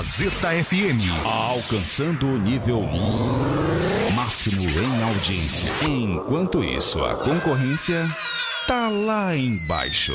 Gazeta FM. Alcançando o nível máximo em audiência. Enquanto isso, a concorrência tá lá embaixo.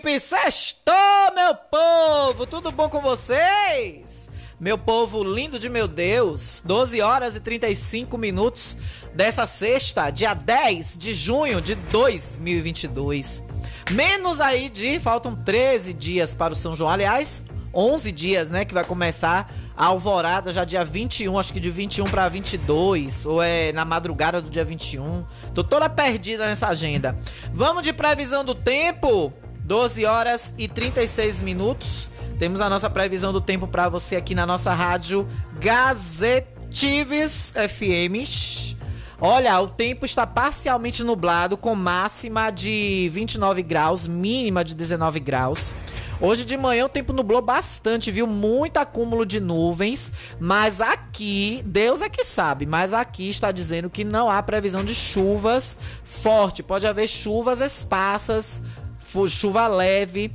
Jacuípe! Sextou, meu povo! Tudo bom com vocês? Meu povo lindo de meu Deus, 12 horas e 35 minutos dessa sexta, dia 10 de junho de 2022. Menos aí de, faltam 13 dias para o São João. Aliás, 11 dias, né, que vai começar a alvorada já dia 21, acho que de 21 para 22, ou é na madrugada do dia 21. Tô toda perdida nessa agenda. Vamos de previsão do tempo. 12 horas e 36 minutos. Temos a nossa previsão do tempo para você aqui na nossa rádio Gazetives FM. Olha, o tempo está parcialmente nublado, com máxima de 29 graus, mínima de 19 graus. Hoje de manhã o tempo nublou bastante, viu? Muito acúmulo de nuvens, mas aqui, Deus é que sabe, mas aqui está dizendo que não há previsão de chuvas forte. Pode haver chuvas esparsas, chuva leve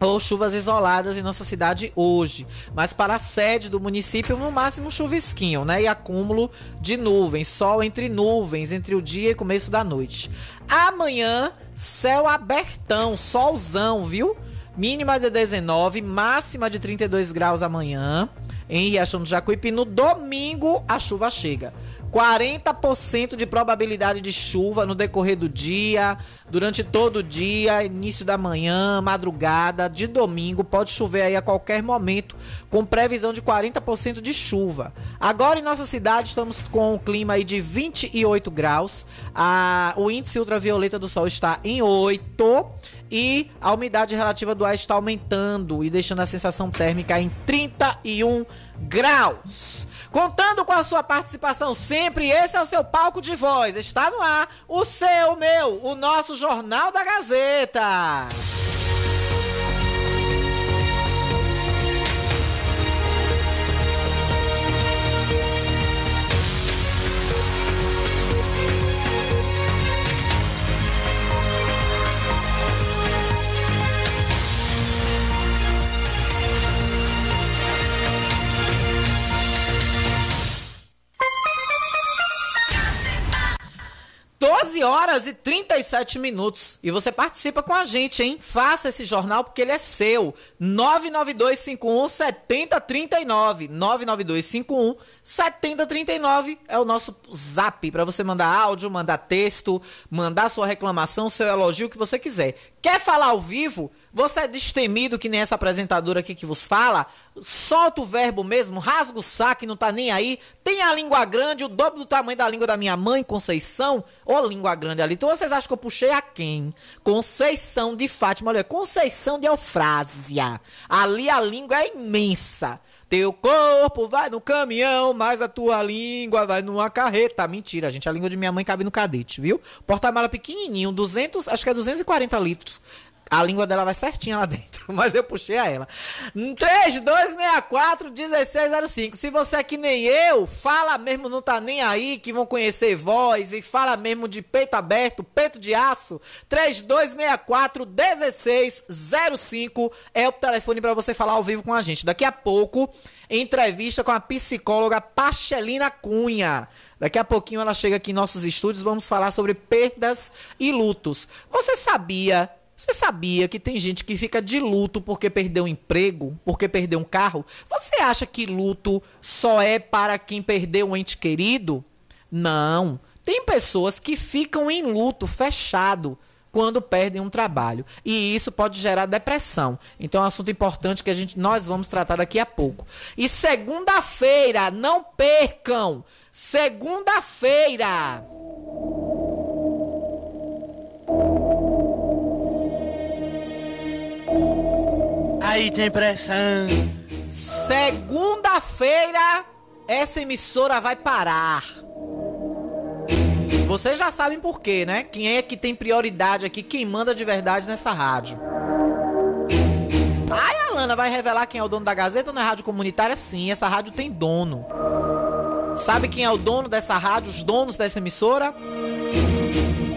ou chuvas isoladas em nossa cidade hoje. Mas para a sede do município, no máximo chuvisquinho, né? E acúmulo de nuvens, sol entre nuvens, entre o dia e começo da noite. Amanhã, céu abertão, solzão, viu? Mínima de 19, máxima de 32 graus amanhã. Em Riachão do Jacuípe, no domingo a chuva chega. 40% de probabilidade de chuva no decorrer do dia, durante todo o dia, início da manhã, madrugada, de domingo, pode chover aí a qualquer momento, com previsão de 40% de chuva. Agora em nossa cidade estamos com o clima aí de 28 graus, a, o índice ultravioleta do sol está em 8 e a umidade relativa do ar está aumentando e deixando a sensação térmica em 31 graus. Contando com a sua participação sempre, esse é o seu palco de voz. Está no ar o seu, o meu, o nosso Jornal da Gazeta. 12 horas e 37 minutos. E você participa com a gente, hein? Faça esse jornal porque ele é seu. 99251 7039. 99251 7039 é o nosso zap para você mandar áudio, mandar texto, mandar sua reclamação, seu elogio, o que você quiser. Quer falar ao vivo? Você é destemido que nem essa apresentadora aqui que vos fala? Solta o verbo mesmo, rasga o saco e não tá nem aí. Tem a língua grande, o dobro do tamanho da língua da minha mãe, Conceição. Ô, língua grande ali. Então vocês acham que eu puxei a quem? Conceição de Fátima. Olha, Conceição de Eufrásia. Ali a língua é imensa. Teu corpo vai no caminhão, mas a tua língua vai numa carreta. Mentira, gente. A língua de minha mãe cabe no cadete, viu? Porta-mala pequenininho, 200, acho que é 240 litros. A língua dela vai certinha lá dentro, mas eu puxei a ela. 3264-1605. Se você é que nem eu, fala mesmo, não tá nem aí, que vão conhecer voz e fala mesmo de peito aberto, peito de aço. 3264-1605 é o telefone para você falar ao vivo com a gente. Daqui a pouco, entrevista com a psicóloga Pachelina Cunha. Daqui a pouquinho ela chega aqui em nossos estúdios, vamos falar sobre perdas e lutos. Você sabia você sabia que tem gente que fica de luto porque perdeu um emprego, porque perdeu um carro? Você acha que luto só é para quem perdeu um ente querido? Não. Tem pessoas que ficam em luto fechado quando perdem um trabalho. E isso pode gerar depressão. Então é um assunto importante que a gente, nós vamos tratar daqui a pouco. E segunda-feira, não percam! Segunda-feira! Aí tem pressão. Segunda-feira, essa emissora vai parar. Vocês já sabem por quê, né? Quem é que tem prioridade aqui, quem manda de verdade nessa rádio. Ai, a Lana vai revelar quem é o dono da Gazeta na rádio comunitária? Sim, essa rádio tem dono. Sabe quem é o dono dessa rádio, os donos dessa emissora?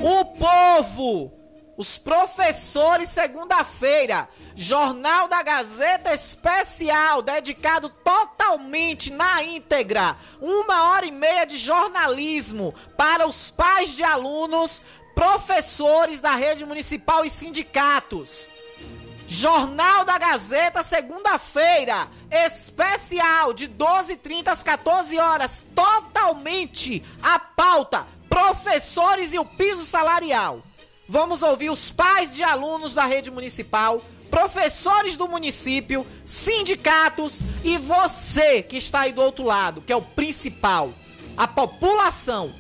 O povo! Os professores, segunda-feira. Jornal da Gazeta Especial, dedicado totalmente na íntegra. Uma hora e meia de jornalismo para os pais de alunos, professores da rede municipal e sindicatos. Jornal da Gazeta, segunda-feira, especial, de 12h30 às 14 horas, totalmente a pauta, professores e o piso salarial. Vamos ouvir os pais de alunos da rede municipal, professores do município, sindicatos e você que está aí do outro lado, que é o principal, a população.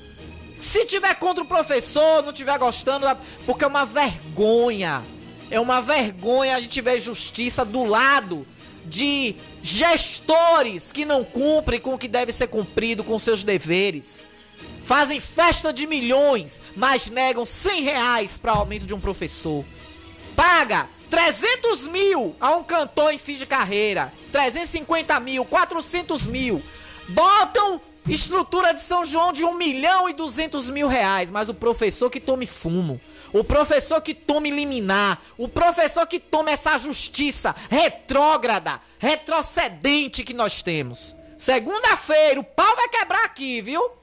Se tiver contra o professor, não tiver gostando, porque é uma vergonha. É uma vergonha a gente ver justiça do lado de gestores que não cumprem com o que deve ser cumprido com seus deveres. Fazem festa de milhões, mas negam 100 reais para aumento de um professor. Paga 300 mil a um cantor em fim de carreira. 350 mil, 400 mil. Botam estrutura de São João de 1 milhão e 200 mil reais. Mas o professor que tome fumo. O professor que tome liminar. O professor que tome essa justiça retrógrada, retrocedente que nós temos. Segunda-feira, o pau vai quebrar aqui, viu?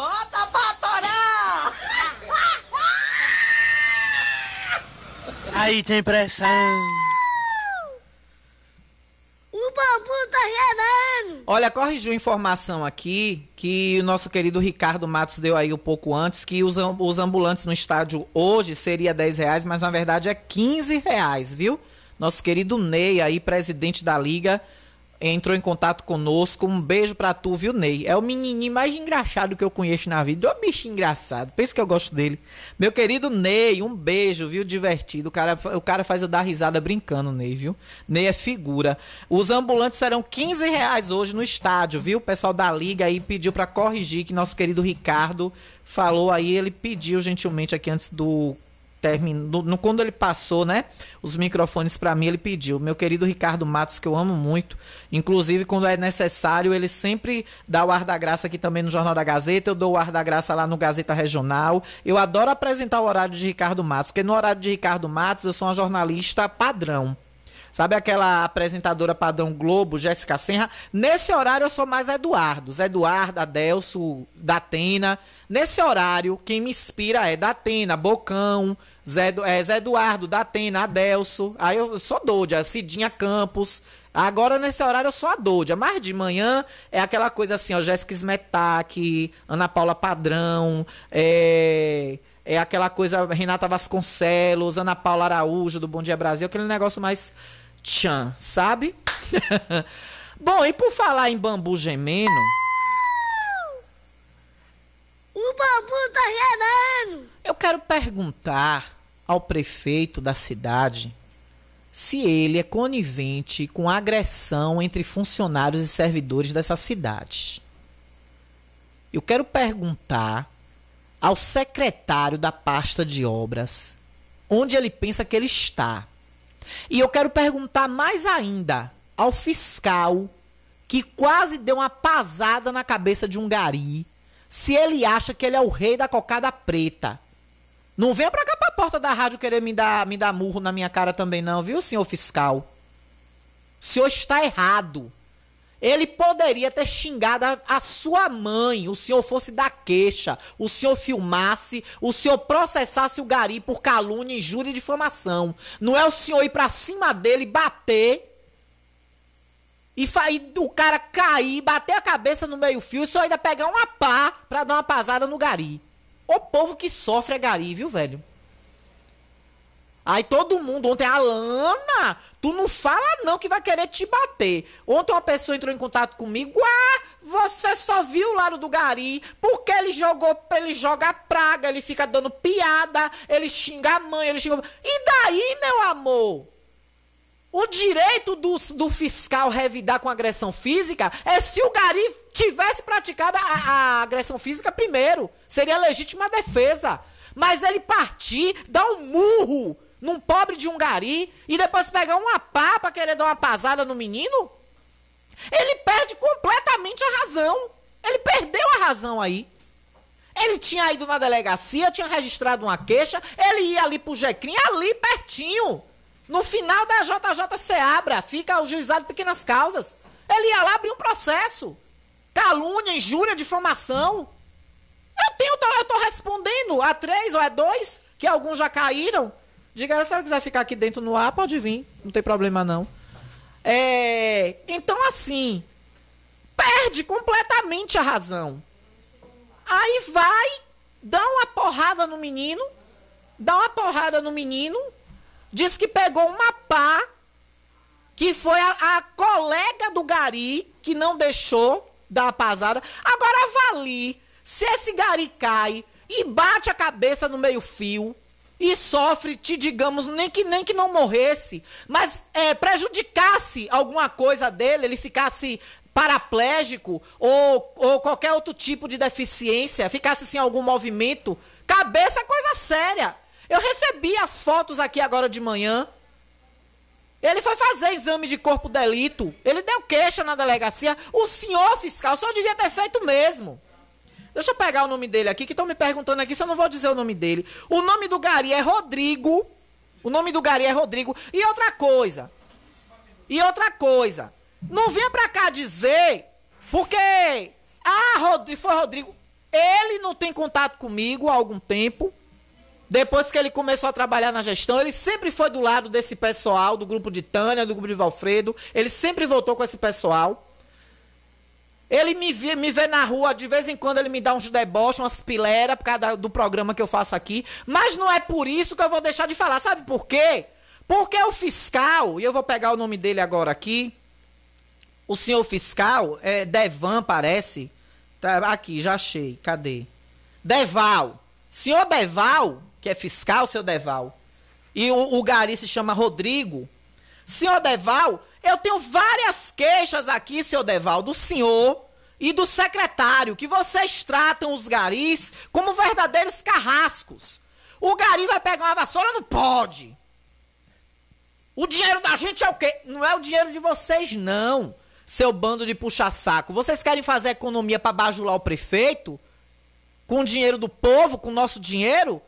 Bota pra torar! Aí tem pressão. O bambu tá gerando! Olha, corrigiu informação aqui que o nosso querido Ricardo Matos deu aí um pouco antes que os, os ambulantes no estádio hoje seria 10 reais, mas na verdade é 15 reais, viu? Nosso querido Ney aí, presidente da liga, entrou em contato conosco. Um beijo pra tu, viu, Ney? É o menininho mais engraçado que eu conheço na vida. Um bicho engraçado. Pensa que eu gosto dele. Meu querido Ney, um beijo, viu? Divertido. O cara, o cara faz eu dar risada brincando, Ney, viu? Ney é figura. Os ambulantes serão 15 reais hoje no estádio, viu? O pessoal da liga aí pediu pra corrigir que nosso querido Ricardo falou aí. Ele pediu gentilmente aqui antes do terminou, no, quando ele passou, né, os microfones para mim, ele pediu. Meu querido Ricardo Matos, que eu amo muito, inclusive quando é necessário, ele sempre dá o ar da graça aqui também no Jornal da Gazeta, eu dou o ar da graça lá no Gazeta Regional. Eu adoro apresentar o horário de Ricardo Matos, porque no horário de Ricardo Matos eu sou uma jornalista padrão. Sabe aquela apresentadora padrão Globo, Jéssica Senra? Nesse horário eu sou mais Eduardo. Zé Eduardo, Adelso, Datena. Nesse horário, quem me inspira é Datena, Bocão, Zé, é, Zé Eduardo, Datena, Adelso. Aí eu sou Dodia, Cidinha Campos. Agora nesse horário eu sou a Dodia. Mas de manhã é aquela coisa assim, ó, Jéssica Smetak, Ana Paula Padrão, é... É aquela coisa Renata Vasconcelos, Ana Paula Araújo do Bom Dia Brasil, aquele negócio mais tchan, sabe? Bom, e por falar em bambu gemendo, O bambu tá gerando! Eu quero perguntar ao prefeito da cidade se ele é conivente com agressão entre funcionários e servidores dessa cidade. Eu quero perguntar ao secretário da pasta de obras onde ele pensa que ele está. E eu quero perguntar mais ainda ao fiscal que quase deu uma pasada na cabeça de um gari se ele acha que ele é o rei da cocada preta. Não venha pra cá pra porta da rádio querer me dar, me dar murro na minha cara também, não, viu, senhor fiscal? O senhor está errado. Ele poderia ter xingado a, a, sua mãe, o senhor fosse da queixa, o senhor filmasse, o senhor processasse o gari por calúnia, injúria e difamação. Não é o senhor ir pra cima dele, bater e, e o cara cair, bater a cabeça no meio-fio e só ainda pegar uma pá pra dar uma pasada no gari. O povo que sofre é gari, viu, velho? Aí todo mundo, ontem a Lana, tu não fala não que vai querer te bater. Ontem uma pessoa entrou em contato comigo, ah, você só viu o lado do Gari, porque ele jogou, ele joga praga, ele fica dando piada, ele xinga a mãe, ele xinga... E daí, meu amor? O direito do, do fiscal revidar com agressão física é se o Gari tivesse praticado a, a agressão física primeiro. Seria legítima defesa. Mas ele partir, dar um murro num pobre de um gari e depois pegar uma pá pra querer dar uma pasada no menino, ele perde completamente a razão. Ele perdeu a razão aí. Ele tinha ido na delegacia, tinha registrado uma queixa, ele ia ali pro Jequim, ali pertinho. No final da JJ Seabra, fica o juizado de pequenas causas. Ele ia lá abrir um processo. Calúnia, injúria, difamação. Eu tenho, eu tô respondendo a três ou é dois, que alguns já caíram. Diga, se ela quiser ficar aqui dentro no ar, pode vir. Não tem problema não. É, então assim, perde completamente a razão. Aí vai, dá uma porrada no menino, dá uma porrada no menino, diz que pegou uma pá, que foi a, a colega do Gari que não deixou dar a pasada. Agora avalie se esse Gari cai e bate a cabeça no meio-fio e sofre, te digamos, nem que nem que não morresse, mas é, prejudicasse alguma coisa dele, ele ficasse paraplégico ou, ou qualquer outro tipo de deficiência, ficasse sem algum movimento, cabeça é coisa séria. Eu recebi as fotos aqui agora de manhã. Ele foi fazer exame de corpo delito. Ele deu queixa na delegacia. O senhor fiscal só devia ter feito mesmo. Deixa eu pegar o nome dele aqui, que estão me perguntando aqui se eu não vou dizer o nome dele. O nome do Gari é Rodrigo. O nome do Gari é Rodrigo. E outra coisa. E outra coisa. Não venha pra cá dizer, porque. Ah, Rodrigo, foi Rodrigo. Ele não tem contato comigo há algum tempo. Depois que ele começou a trabalhar na gestão, ele sempre foi do lado desse pessoal, do grupo de Tânia, do grupo de Valfredo. Ele sempre voltou com esse pessoal. Ele me vê, me vê na rua, de vez em quando ele me dá uns deboches, umas pileras por causa do programa que eu faço aqui. Mas não é por isso que eu vou deixar de falar. Sabe por quê? Porque o fiscal, e eu vou pegar o nome dele agora aqui. O senhor fiscal, é Devan, parece. Tá aqui, já achei. Cadê? Deval. Senhor Deval, que é fiscal, senhor Deval. E o, o gari se chama Rodrigo. Senhor Deval, eu tenho várias queixas aqui, seu Deval, do senhor e do secretário, que vocês tratam os garis como verdadeiros carrascos. O gari vai pegar uma vassoura? Não pode. O dinheiro da gente é o quê? Não é o dinheiro de vocês, não, seu bando de puxa-saco. Vocês querem fazer economia para bajular o prefeito? Com o dinheiro do povo, com o nosso dinheiro?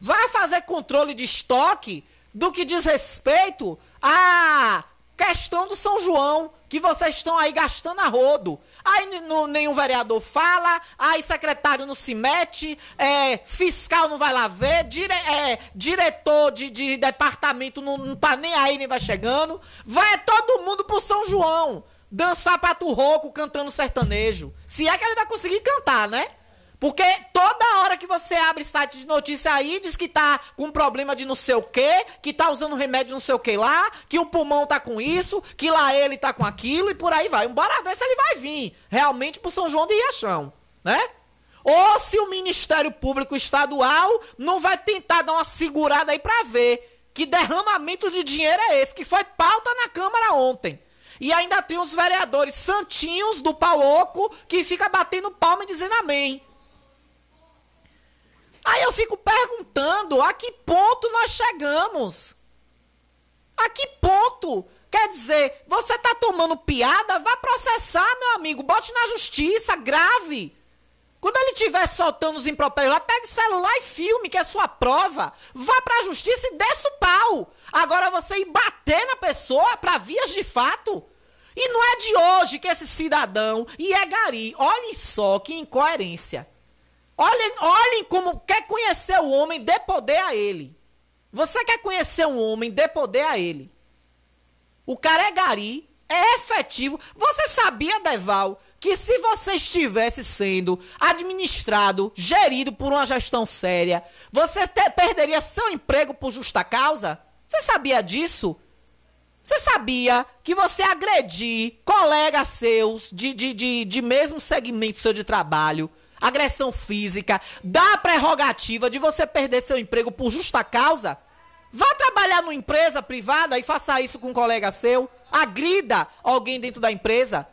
Vai fazer controle de estoque do que diz respeito a Questão do São João, que vocês estão aí gastando a rodo. Aí nenhum vereador fala, aí secretário não se mete, é, fiscal não vai lá ver, dire, é, diretor de, de departamento não, não tá nem aí, nem vai chegando. Vai todo mundo pro São João dançar pato rouco cantando sertanejo. Se é que ele vai conseguir cantar, né? Porque toda hora que você abre site de notícia aí, diz que tá com problema de não sei o quê, que tá usando remédio não sei o que lá, que o pulmão tá com isso, que lá ele tá com aquilo e por aí vai. Bora ver se ele vai vir realmente pro São João de Riachão, né? Ou se o Ministério Público Estadual não vai tentar dar uma segurada aí pra ver Que derramamento de dinheiro é esse? Que foi pauta na Câmara ontem. E ainda tem os vereadores santinhos do pau oco que fica batendo palma e dizendo amém. Aí eu fico perguntando a que ponto nós chegamos? A que ponto? Quer dizer, você tá tomando piada? Vá processar, meu amigo. Bote na justiça, grave. Quando ele estiver soltando os impropérios lá, pegue celular e filme, que é sua prova. Vá pra justiça e desça o pau. Agora você ir bater na pessoa para vias de fato. E não é de hoje que esse cidadão, e é gari, olhem só que incoerência. Olhem, olhem como quer conhecer o homem, dê poder a ele. Você quer conhecer um homem, dê poder a ele. O cara é gari, é efetivo. Você sabia, Deval, que se você estivesse sendo administrado, gerido por uma gestão séria, você perderia seu emprego por justa causa? Você sabia disso? Você sabia que você agredir colegas seus de, de, de, de mesmo segmento seu de trabalho, agressão física, dá a prerrogativa de você perder seu emprego por justa causa? Vá trabalhar numa empresa privada e faça isso com um colega seu. Agrida alguém dentro da empresa.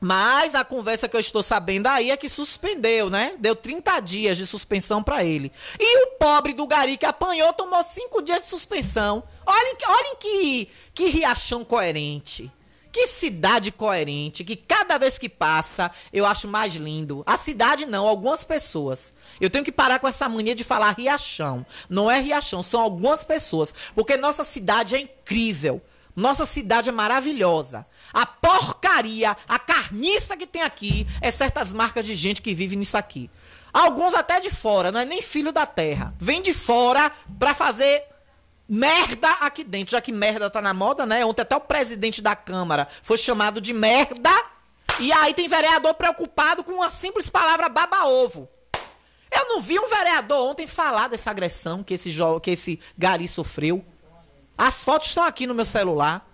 Mas a conversa que eu estou sabendo aí é que suspendeu, né? Deu 30 dias de suspensão para ele. E o pobre do Gari que apanhou tomou 5 dias de suspensão. Olhem, olhem que, que riachão coerente. Que cidade coerente, que cada vez que passa eu acho mais lindo. A cidade não, algumas pessoas. Eu tenho que parar com essa mania de falar riachão. Não é riachão, são algumas pessoas. Porque nossa cidade é incrível. Nossa cidade é maravilhosa. A porcaria, a carniça que tem aqui é certas marcas de gente que vive nisso aqui. Alguns até de fora, não é nem filho da terra. Vem de fora pra fazer merda aqui dentro, já que merda tá na moda, né? Ontem até o presidente da Câmara foi chamado de merda. E aí tem vereador preocupado com uma simples palavra baba-ovo. Eu não vi um vereador ontem falar dessa agressão que esse, que esse gari sofreu. As fotos estão aqui no meu celular.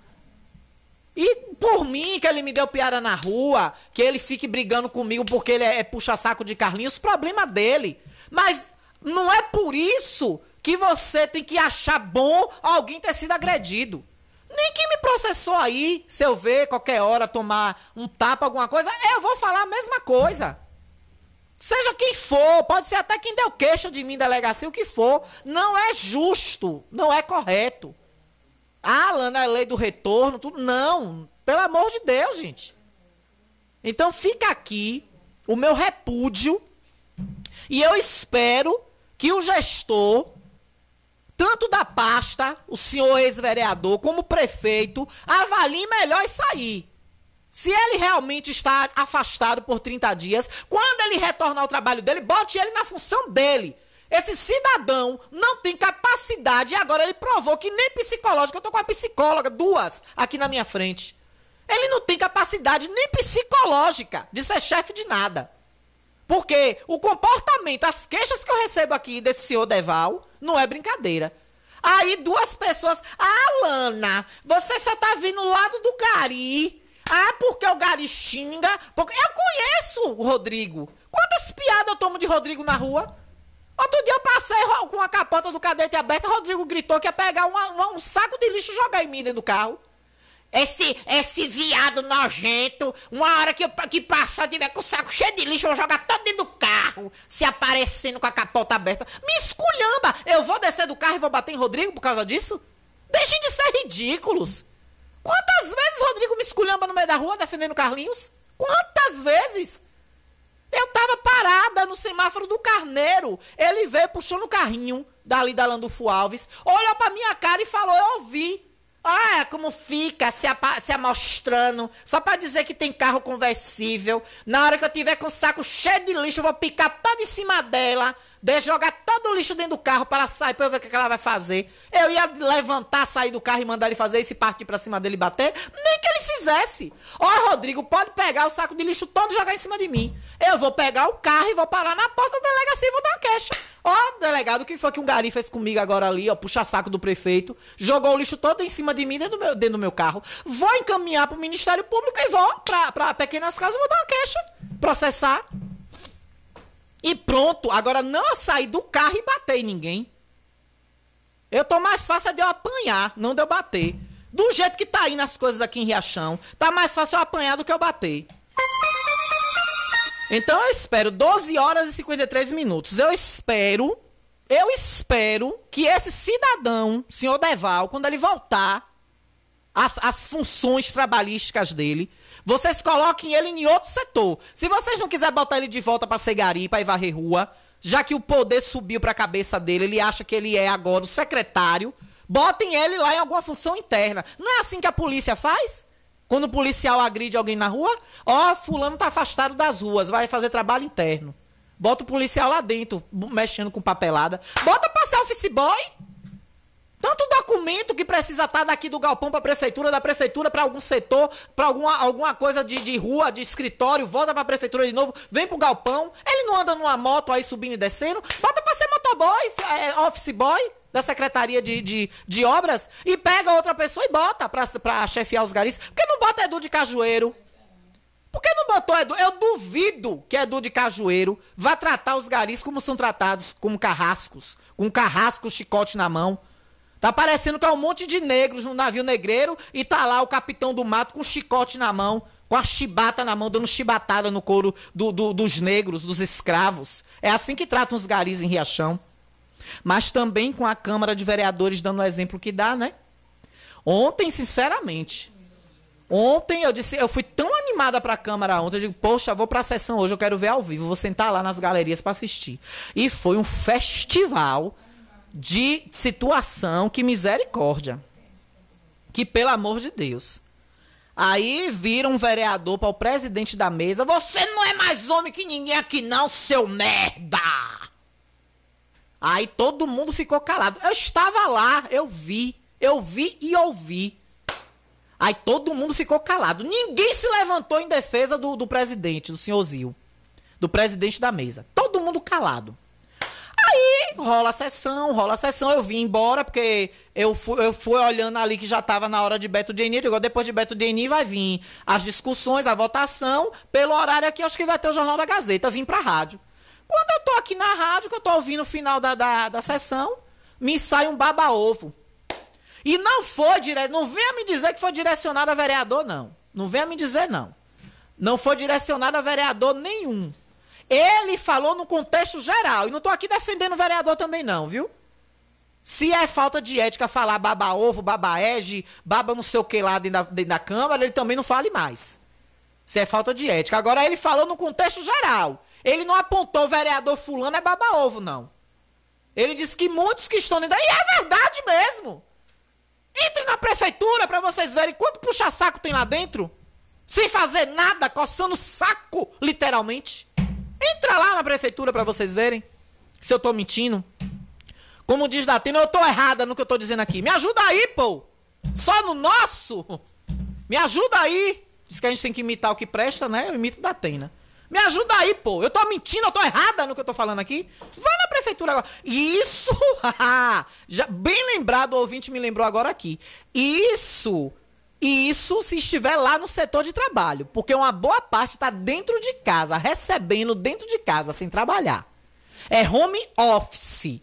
E por mim, que ele me deu piada na rua, que ele fique brigando comigo porque ele é, é puxa-saco de Carlinhos, problema dele. Mas não é por isso que você tem que achar bom alguém ter sido agredido. Nem que me processou aí, se eu ver qualquer hora tomar um tapa, alguma coisa, eu vou falar a mesma coisa. Seja quem for, pode ser até quem deu queixa de mim, delegacia, o que for. Não é justo, não é correto. Ah, Lana, a lei do retorno, tudo. Não, pelo amor de Deus, gente. Então fica aqui o meu repúdio e eu espero que o gestor, tanto da pasta, o senhor ex-vereador, como prefeito, avalie melhor isso aí. Se ele realmente está afastado por 30 dias, quando ele retornar ao trabalho dele, bote ele na função dele. Esse cidadão não tem capacidade e agora ele provou que nem psicológica. Eu tô com uma psicóloga, duas, aqui na minha frente. Ele não tem capacidade nem psicológica de ser chefe de nada. Porque o comportamento, as queixas que eu recebo aqui desse senhor Deval, não é brincadeira. Aí duas pessoas. Ah, Lana, você só tá vindo do lado do Gari. Ah, porque o Gari xinga. Porque eu conheço o Rodrigo. Quantas piadas eu tomo de Rodrigo na rua? Outro dia eu passei com a capota do cadete aberta, Rodrigo gritou que ia pegar uma, uma, um saco de lixo e jogar em mim dentro do carro. Esse, esse viado nojento, uma hora que, que passar, tiver com o saco cheio de lixo, eu vou jogar todo dentro do carro, se aparecendo com a capota aberta. Me esculhamba! Eu vou descer do carro e vou bater em Rodrigo por causa disso? Deixem de ser ridículos! Quantas vezes Rodrigo me esculhamba no meio da rua defendendo Carlinhos? Quantas vezes? Eu tava parada no semáforo do Carneiro. Ele veio puxando o carrinho dali da Landulfo Alves, olhou pra minha cara e falou: Eu ouvi. Ah, como fica se, se amostrando, só pra dizer que tem carro conversível. Na hora que eu tiver com o saco cheio de lixo, eu vou picar todo em cima dela, de jogar todo o lixo dentro do carro para sair, pra eu ver o que ela vai fazer. Eu ia levantar, sair do carro e mandar ele fazer isso e partir pra cima dele e bater. Nem que ele fizesse. Ó, oh, Rodrigo, pode pegar o saco de lixo todo e jogar em cima de mim. Eu vou pegar o carro e vou parar na porta da delegacia e vou dar uma queixa. Ó, oh, delegado, o que foi que um gari fez comigo agora ali, ó, puxa saco do prefeito, jogou o lixo todo em cima de mim dentro do meu, dentro do meu carro. Vou encaminhar pro Ministério Público e vou pra, pra pequenas casas, vou dar uma queixa, processar. E pronto, agora não sair do carro e bater em ninguém. Eu tô mais fácil é de eu apanhar, não de eu bater. Do jeito que tá indo as coisas aqui em Riachão, tá mais fácil eu apanhar do que eu bater. Então eu espero 12 horas e 53 minutos. Eu espero, eu espero que esse cidadão, senhor Deval, quando ele voltar às, às funções trabalhísticas dele, vocês coloquem ele em outro setor. Se vocês não quiserem botar ele de volta pra ser garipa e varrer rua, já que o poder subiu pra cabeça dele, ele acha que ele é agora o secretário, botem ele lá em alguma função interna. Não é assim que a polícia faz? Quando o policial agride alguém na rua, ó, fulano tá afastado das ruas, vai fazer trabalho interno. Bota o policial lá dentro, mexendo com papelada. Bota pra ser office boy. Tanto documento que precisa estar tá daqui do galpão para a prefeitura, da prefeitura para algum setor, para alguma, alguma coisa de, de rua, de escritório, volta para a prefeitura de novo, vem pro galpão. Ele não anda numa moto aí subindo e descendo. Bota para ser motoboy, é, office boy da Secretaria de, de, de Obras e pega outra pessoa e bota pra chefiar os garis. Por que não bota Edu de Cajueiro? Por que não botou Edu? Eu duvido que Edu de Cajueiro vá tratar os garis como são tratados, como carrascos. Com carrasco, chicote na mão. Tá parecendo que é um monte de negros no navio negreiro e tá lá o capitão do mato com chicote na mão, com a chibata na mão, dando chibatada no couro do, do, dos negros, dos escravos. É assim que tratam os garis em Riachão mas também com a Câmara de Vereadores dando o exemplo que dá, né? Ontem, sinceramente, ontem eu disse, eu fui tão animada para a Câmara ontem, eu digo, poxa, vou para a sessão hoje, eu quero ver ao vivo, vou sentar lá nas galerias para assistir. E foi um festival de situação, que misericórdia. Que pelo amor de Deus. Aí vira um vereador para o presidente da mesa, você não é mais homem que ninguém aqui não, seu merda! Aí todo mundo ficou calado. Eu estava lá, eu vi, eu vi e ouvi. Aí todo mundo ficou calado. Ninguém se levantou em defesa do, do presidente, do senhor Zil. Do presidente da mesa. Todo mundo calado. Rola a sessão, rola a sessão. Eu vim embora, porque eu fui, eu fui olhando ali que já estava na hora de Beto Deni. Digo, depois de Beto Deni vai vir as discussões, a votação. Pelo horário aqui, acho que vai ter o Jornal da Gazeta. Vim pra rádio. Quando eu tô aqui na rádio, que eu tô ouvindo o final da, da, da sessão, me sai um baba-ovo. E não foi direto. Não venha me dizer que foi direcionado a vereador, não. Não venha me dizer, não. Não foi direcionado a vereador nenhum. Ele falou no contexto geral. E não tô aqui defendendo o vereador também, não, viu? Se é falta de ética falar baba-ovo, baba-ege, baba não sei o que lá dentro da, dentro da Câmara, ele também não fale mais. Se é falta de ética. Agora ele falou no contexto geral. Ele não apontou o vereador fulano é baba-ovo, não. Ele disse que muitos que estão dentro... E é verdade mesmo. Entre na prefeitura para vocês verem quanto puxa-saco tem lá dentro. Sem fazer nada, coçando saco, literalmente. Entra lá na prefeitura para vocês verem se eu tô mentindo. Como diz Datena, eu tô errada no que eu tô dizendo aqui. Me ajuda aí, pô. Só no nosso. Me ajuda aí. Diz que a gente tem que imitar o que presta, né? Eu imito Datena. Me ajuda aí, pô. Eu tô mentindo, eu tô errada no que eu tô falando aqui. Vai na prefeitura agora. Isso, já bem lembrado, o ouvinte me lembrou agora aqui. Isso, isso se estiver lá no setor de trabalho, porque uma boa parte está dentro de casa, recebendo dentro de casa, sem trabalhar. É home office.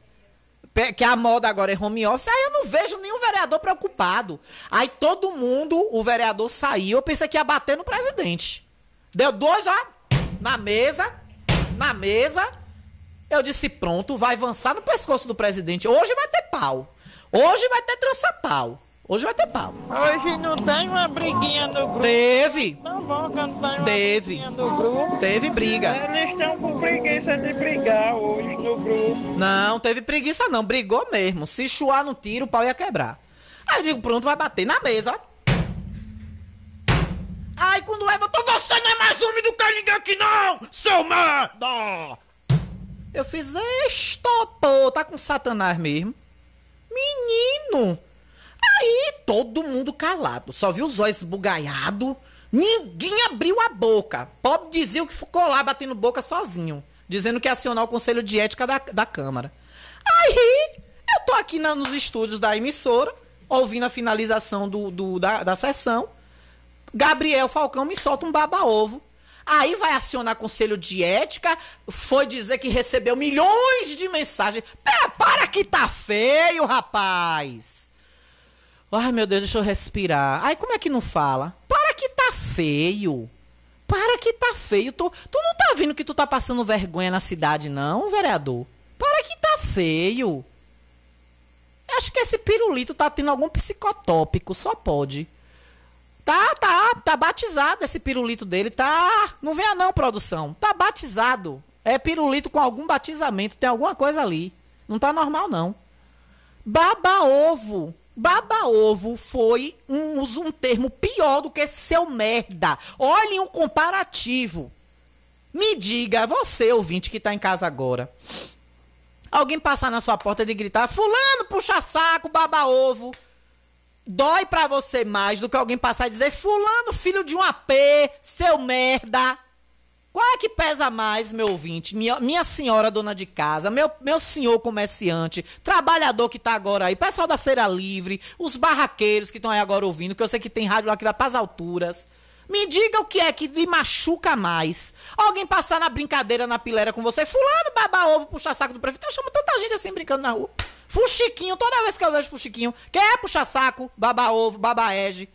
Que a moda agora é home office. Aí eu não vejo nenhum vereador preocupado. Aí todo mundo, o vereador saiu. Eu pensei que ia bater no presidente. Deu dois, ó na mesa, na mesa. Eu disse: pronto, vai avançar no pescoço do presidente. Hoje vai ter pau. Hoje vai ter trança-pau. Hoje vai ter pau. Hoje não tem uma briguinha no grupo. Teve. Não tem uma Teve. briguinha no grupo. Teve briga. Eles estão com preguiça de brigar hoje no grupo. Não, teve preguiça não. Brigou mesmo. Se chuar no tiro, o pau ia quebrar. Aí eu digo, pronto, vai bater na mesa. Aí quando levantou, você não é mais homem do que ninguém aqui não, seu merda! Eu fiz, estopou, tá com satanás mesmo. Menino! Aí todo mundo calado, só viu os olhos esbugaiados. Ninguém abriu a boca. Pobre dizia que ficou lá batendo boca sozinho, dizendo que ia acionar o conselho de ética da, da Câmara. Aí eu tô aqui na, nos estúdios da emissora, ouvindo a finalização do, do da, da sessão. Gabriel Falcão me solta um baba-ovo. Aí vai acionar conselho de ética, foi dizer que recebeu milhões de mensagens. Pera, para que tá feio, rapaz. Ai, meu Deus, deixa eu respirar. Ai, como é que não fala? Para que tá feio. Para que tá feio. Tu, tu não tá vendo que tu tá passando vergonha na cidade, não, vereador? Para que tá feio. Acho que esse pirulito tá tendo algum psicotópico, só pode. Tá, tá, tá batizado esse pirulito dele, tá. Não venha não, produção. Tá batizado. É pirulito com algum batizamento, tem alguma coisa ali. Não tá normal, não. Baba ovo. Baba ovo foi um, um termo pior do que seu merda. Olhem um comparativo. Me diga, você, ouvinte que tá em casa agora. Alguém passar na sua porta e gritar: Fulano, puxa saco, baba ovo dói para você mais do que alguém passar e dizer fulano, filho de um AP, seu merda. Qual é que pesa mais, meu ouvinte? Minha, minha senhora dona de casa, meu, meu senhor comerciante, trabalhador que tá agora aí, pessoal da Feira Livre, os barraqueiros que estão aí agora ouvindo, que eu sei que tem rádio lá que vai pras alturas. Me diga o que é que lhe machuca mais. Alguém passar na brincadeira, na pilera com você, fulano, baba ovo, puxa saco do prefeito. Eu chamo tanta gente assim brincando na rua. Fuxiquinho, toda vez que eu vejo Fuxiquinho, quer puxar saco, baba ovo, baba ege.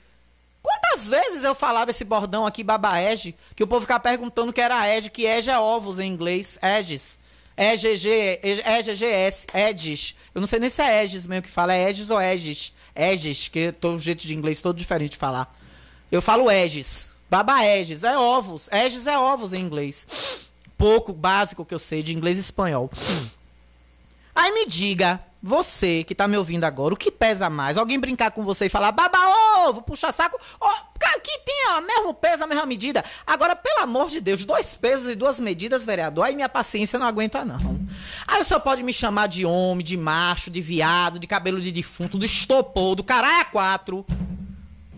Quantas vezes eu falava esse bordão aqui, baba ege, que o povo ficava perguntando que era ege, que ege é ovos em inglês, egis. EGG, EGGS, Edges. Eu não sei nem se é Edges mesmo que fala, é Edges ou Edges. Edges, que todo jeito de inglês todo diferente de falar. Eu falo Edges. Baba Edges, é ovos. Edges é ovos em inglês. Pouco básico que eu sei de inglês e espanhol. Aí me diga, você que tá me ouvindo agora, o que pesa mais? Alguém brincar com você e falar baba ovo, puxa saco, oh, que tem o mesmo peso, a mesma medida. Agora, pelo amor de Deus, dois pesos e duas medidas, vereador, aí minha paciência não aguenta não. Aí o senhor pode me chamar de homem, de macho, de viado, de cabelo de defunto, do estopor, do caralho a quatro.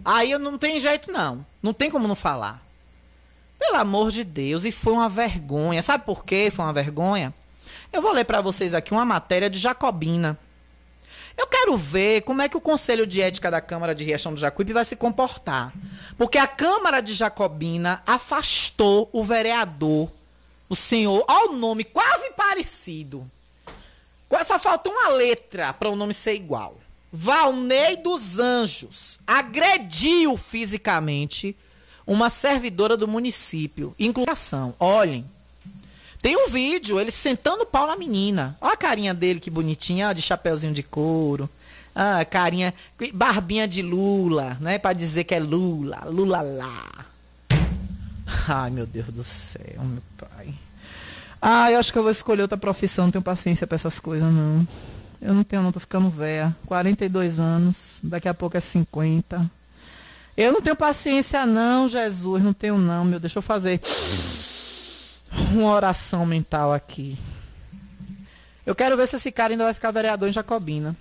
Aí eu não tem jeito não. Não tem como não falar. Pelo amor de Deus, e foi uma vergonha. Sabe por quê? Foi uma vergonha? Eu vou ler para vocês aqui uma matéria de Jacobina. Eu quero ver como é que o Conselho de Ética da Câmara de Riachão do Jacuípe vai se comportar. Porque a Câmara de Jacobina afastou o vereador, o senhor, ao nome quase parecido. Só falta uma letra para o nome ser igual. Valnei dos Anjos agrediu fisicamente uma servidora do município. Inclusão. Olhem, tem um vídeo, ele sentando o pau na menina. Olha a carinha dele, que bonitinha, ó, de chapeuzinho de couro. Ah, carinha, barbinha de Lula, né? Pra dizer que é Lula, Lula lá. Ai, meu Deus do céu, meu pai. Ah, eu acho que eu vou escolher outra profissão, não tenho paciência pra essas coisas, não. Eu não tenho, não, tô ficando velha. 42 anos, daqui a pouco é 50. Eu não tenho paciência, não, Jesus, não tenho, não, meu. Deixa eu fazer uma oração mental aqui. Eu quero ver se esse cara ainda vai ficar vereador em Jacobina.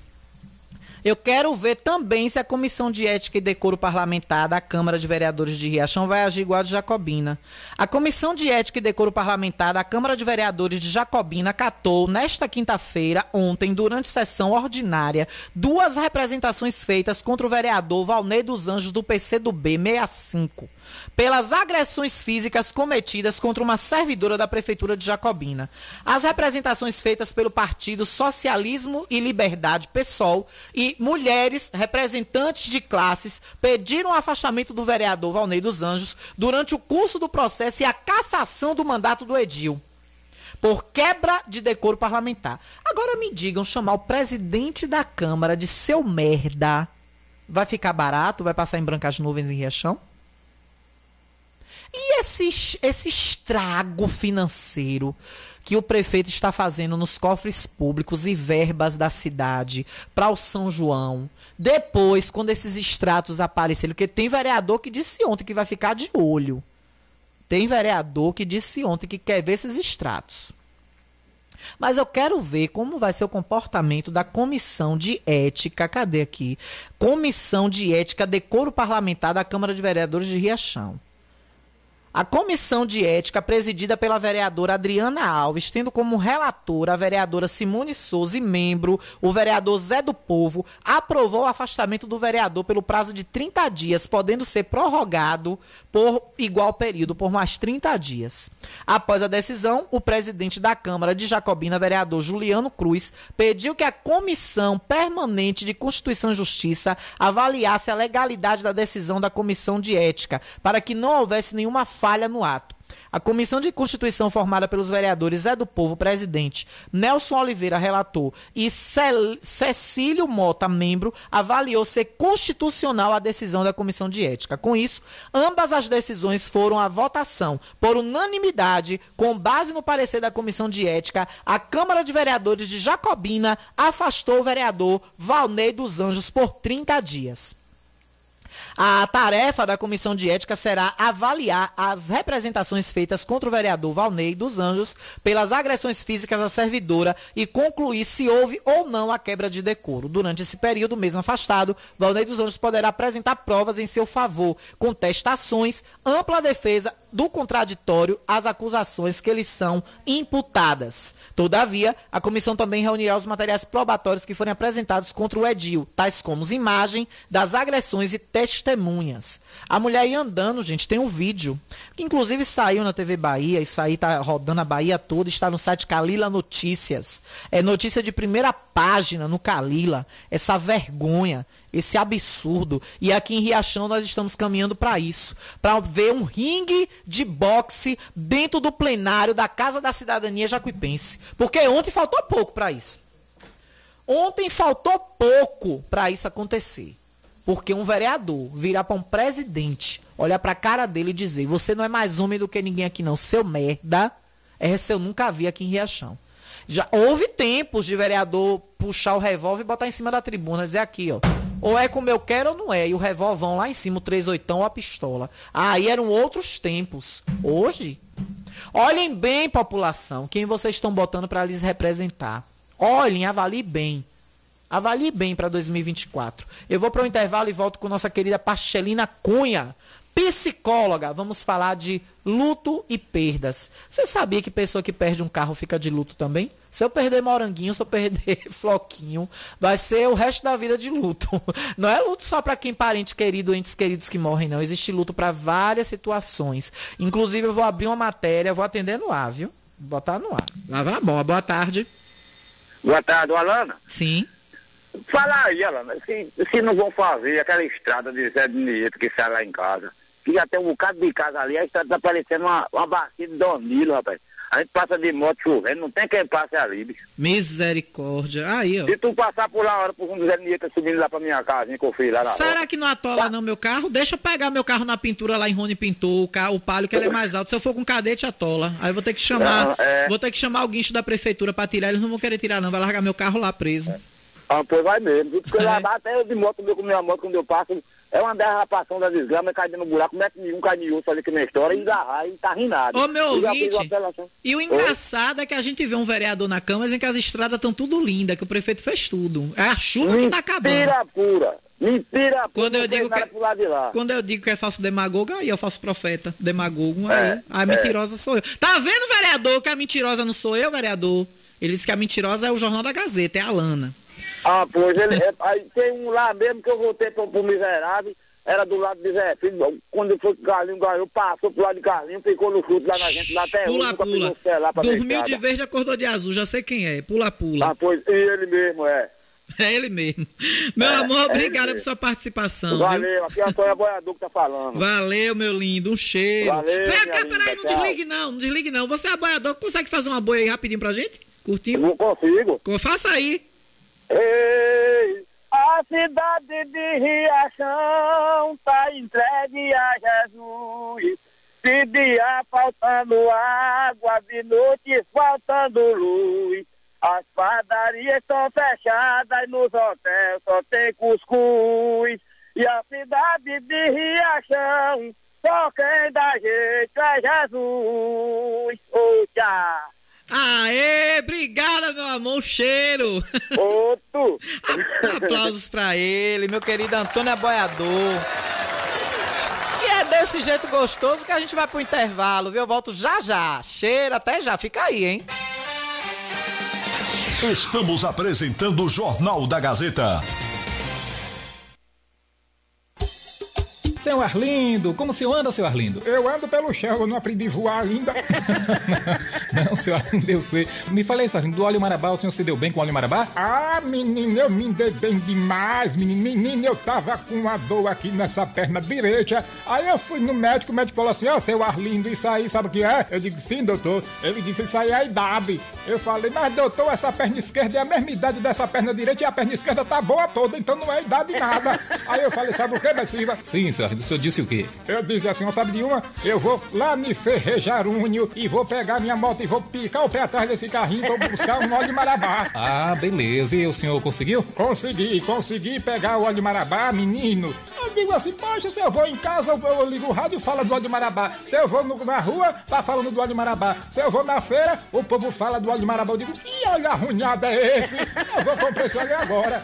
Eu quero ver também se a Comissão de Ética e Decoro Parlamentar da Câmara de Vereadores de Riachão vai agir igual a de Jacobina. A Comissão de Ética e Decoro Parlamentar da Câmara de Vereadores de Jacobina catou, nesta quinta-feira, ontem, durante sessão ordinária, duas representações feitas contra o vereador Valnei dos Anjos do PC do B 65 pelas agressões físicas cometidas contra uma servidora da Prefeitura de Jacobina. As representações feitas pelo Partido Socialismo e Liberdade, PSOL, e mulheres representantes de classes pediram o afastamento do vereador Valnei dos Anjos durante o curso do processo e a cassação do mandato do Edil por quebra de decoro parlamentar. Agora me digam, chamar o presidente da Câmara de seu merda vai ficar barato? Vai passar em brancas nuvens em Riachão? E esse, esse estrago financeiro que o prefeito está fazendo nos cofres públicos e verbas da cidade para o São João. Depois, quando esses extratos aparecerem, porque tem vereador que disse ontem que vai ficar de olho. Tem vereador que disse ontem que quer ver esses extratos. Mas eu quero ver como vai ser o comportamento da comissão de ética. Cadê aqui? Comissão de ética, decoro parlamentar da Câmara de Vereadores de Riachão. A comissão de ética, presidida pela vereadora Adriana Alves, tendo como relatora a vereadora Simone Souza e membro o vereador Zé do Povo, aprovou o afastamento do vereador pelo prazo de 30 dias, podendo ser prorrogado por igual período, por mais 30 dias. Após a decisão, o presidente da Câmara de Jacobina, vereador Juliano Cruz, pediu que a Comissão Permanente de Constituição e Justiça avaliasse a legalidade da decisão da Comissão de Ética, para que não houvesse nenhuma falha falha no ato. A comissão de constituição formada pelos vereadores é do Povo, presidente, Nelson Oliveira, relator, e Cecílio Mota, membro, avaliou ser constitucional a decisão da comissão de ética. Com isso, ambas as decisões foram à votação. Por unanimidade, com base no parecer da comissão de ética, a Câmara de Vereadores de Jacobina afastou o vereador Valnei dos Anjos por 30 dias. A tarefa da comissão de ética será avaliar as representações feitas contra o vereador Valnei dos Anjos pelas agressões físicas à servidora e concluir se houve ou não a quebra de decoro. Durante esse período, mesmo afastado, Valnei dos Anjos poderá apresentar provas em seu favor, contestações, ampla defesa do contraditório às acusações que lhes são imputadas. Todavia, a comissão também reunirá os materiais probatórios que forem apresentados contra o Edil, tais como imagem das agressões e testemunhas. A mulher ia andando, gente, tem um vídeo, que inclusive saiu na TV Bahia, isso aí tá rodando a Bahia toda, está no site Calila Notícias. É notícia de primeira página no Calila, essa vergonha esse absurdo. E aqui em Riachão nós estamos caminhando para isso, para ver um ringue de boxe dentro do plenário da Casa da Cidadania Jacuipense, porque ontem faltou pouco para isso. Ontem faltou pouco para isso acontecer. Porque um vereador virar para um presidente, olhar para a cara dele e dizer: Você não é mais homem do que ninguém aqui, não, seu merda. Essa eu nunca vi aqui em Riachão. Já houve tempos de vereador puxar o revólver e botar em cima da tribuna, dizer aqui, ó. Ou é como eu quero ou não é. E o revolvão lá em cima, o 38 ou a pistola. Aí eram outros tempos. Hoje, olhem bem, população, quem vocês estão botando para lhes representar. Olhem, avaliem bem. Avalie bem para 2024. Eu vou para o intervalo e volto com nossa querida Pastelina Cunha psicóloga, vamos falar de luto e perdas. Você sabia que pessoa que perde um carro fica de luto também? Se eu perder moranguinho, se eu perder floquinho, vai ser o resto da vida de luto. Não é luto só para quem parente querido, entes queridos que morrem, não. Existe luto para várias situações. Inclusive, eu vou abrir uma matéria, vou atender no ar, viu? Vou botar no ar. Lá vai bom. Boa tarde. Boa tarde, Alana. Sim. Fala aí, Alana, se, se não vão fazer aquela estrada de Zé de Nieto que sai lá em casa que já tem um bocado de casa ali, a estrada tá parecendo uma, uma bacia de Donilo, rapaz. A gente passa de moto chovendo, não tem quem passe ali, bicho. Misericórdia. Aí, ó. Se tu passar por lá, hora por um Zé Nieto subindo lá pra minha casa, que eu fiz lá na Será que não atola tá. não meu carro? Deixa eu pegar meu carro na pintura lá em Rony Pintou, o, carro, o palio que ele é mais alto. Se eu for com cadete, atola. Aí eu vou ter que chamar, não, é... vou ter que chamar o guincho da prefeitura pra tirar. Eles não vão querer tirar não, vai largar meu carro lá preso. É. Ah, pois vai mesmo. É. lá até eu de moto meu, com minha moto, quando eu passo, é uma derrapação da desgrama, cai no buraco, mete um, cai de outro ali que na história e agarrar e tá rinado. Ô meu ouvinte, e o engraçado Oi? é que a gente vê um vereador na Câmara em que as estradas estão tudo lindas, que o prefeito fez tudo. É a chuva Mentira que tá acabando. Mentira pura. Mentira quando eu digo que é, Quando eu digo que é falso demagogo, aí eu faço profeta. Demagogo, aí. É, a mentirosa é. sou eu. Tá vendo, vereador, que a mentirosa não sou eu, vereador? Ele disse que a mentirosa é o Jornal da Gazeta, é a Lana. Ah, pois ele. É, aí tem um lá mesmo que eu voltei pro, pro miserável, era do lado de Zé Filho. Quando foi que o Carlinho ganhou, passou pro lado de Carlinho, ficou no chute lá na gente, lá até pula, hoje, pula. Lá Dormiu de verde, acordou de azul, já sei quem é. Pula, pula. Ah, pois, e ele mesmo, é. É ele mesmo. Meu é, amor, é obrigada por sua participação. Valeu, viu? aqui é Antônio Boiador que tá falando. Valeu, meu lindo, um cheiro. Valeu, Vem cá, peraí, não tchau. desligue não, não desligue não. Você é boiador, consegue fazer uma boia aí rapidinho pra gente? Curtinho? Não consigo. Faça aí. Ei, a cidade de Riachão tá entregue a Jesus. De dia faltando água, de noite faltando luz. As padarias estão fechadas nos hotéis só tem cuscuz. E a cidade de Riachão, só quem dá jeito é Jesus. Oh, tchau. Aê, obrigada, meu amor, um cheiro. Outro. Aplausos pra ele, meu querido Antônio Aboiador. É é desse jeito gostoso que a gente vai pro intervalo, viu? Eu volto já já. Cheira, até já. Fica aí, hein? Estamos apresentando o Jornal da Gazeta. Seu Arlindo, como o senhor anda, seu Arlindo? Eu ando pelo chão, eu não aprendi a voar ainda. não, seu Arlindo, eu sei. Me falei, seu Arlindo, do óleo marabá, o senhor se deu bem com o óleo marabá? Ah, menino, eu me dei bem demais, menino. Menino, eu tava com uma dor aqui nessa perna direita. Aí eu fui no médico, o médico falou assim, ó, oh, seu Arlindo, isso aí, sabe o que é? Eu digo, sim, doutor. Ele disse, isso aí é a idade. Eu falei, mas doutor, essa perna esquerda é a mesma idade dessa perna direita e a perna esquerda tá boa toda, então não é idade nada. aí eu falei, sabe o que, Silva? Sim, senhor o senhor disse o quê? Eu disse assim, não sabe de uma? Eu vou lá me Ferrejarunho e vou pegar minha moto e vou picar o pé atrás desse carrinho pra buscar um óleo de marabá. Ah, beleza. E o senhor conseguiu? Consegui, consegui pegar o óleo de marabá, menino. Eu digo assim, poxa, se eu vou em casa, eu, ligo o rádio e falo do óleo de marabá. Se eu vou na rua, tá falando do óleo de marabá. Se eu vou na feira, o povo fala do óleo de marabá. Eu digo, que óleo arrunhado é esse? Eu vou comprar esse óleo agora.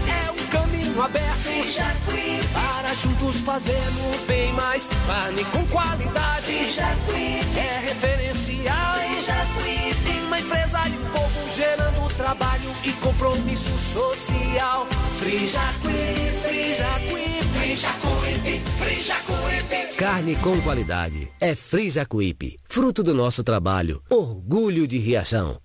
caminho aberto. Frijacuípe, para juntos fazermos bem mais. Carne com qualidade, Frijacuípe, é referencial. Frijacuípe, uma empresa e um povo gerando trabalho e compromisso social. Frijacuípe, Frijacuípe, Frijacuípe, Frijacuípe. Carne com qualidade. É Frijacuípe, fruto do nosso trabalho. Orgulho de Riachão.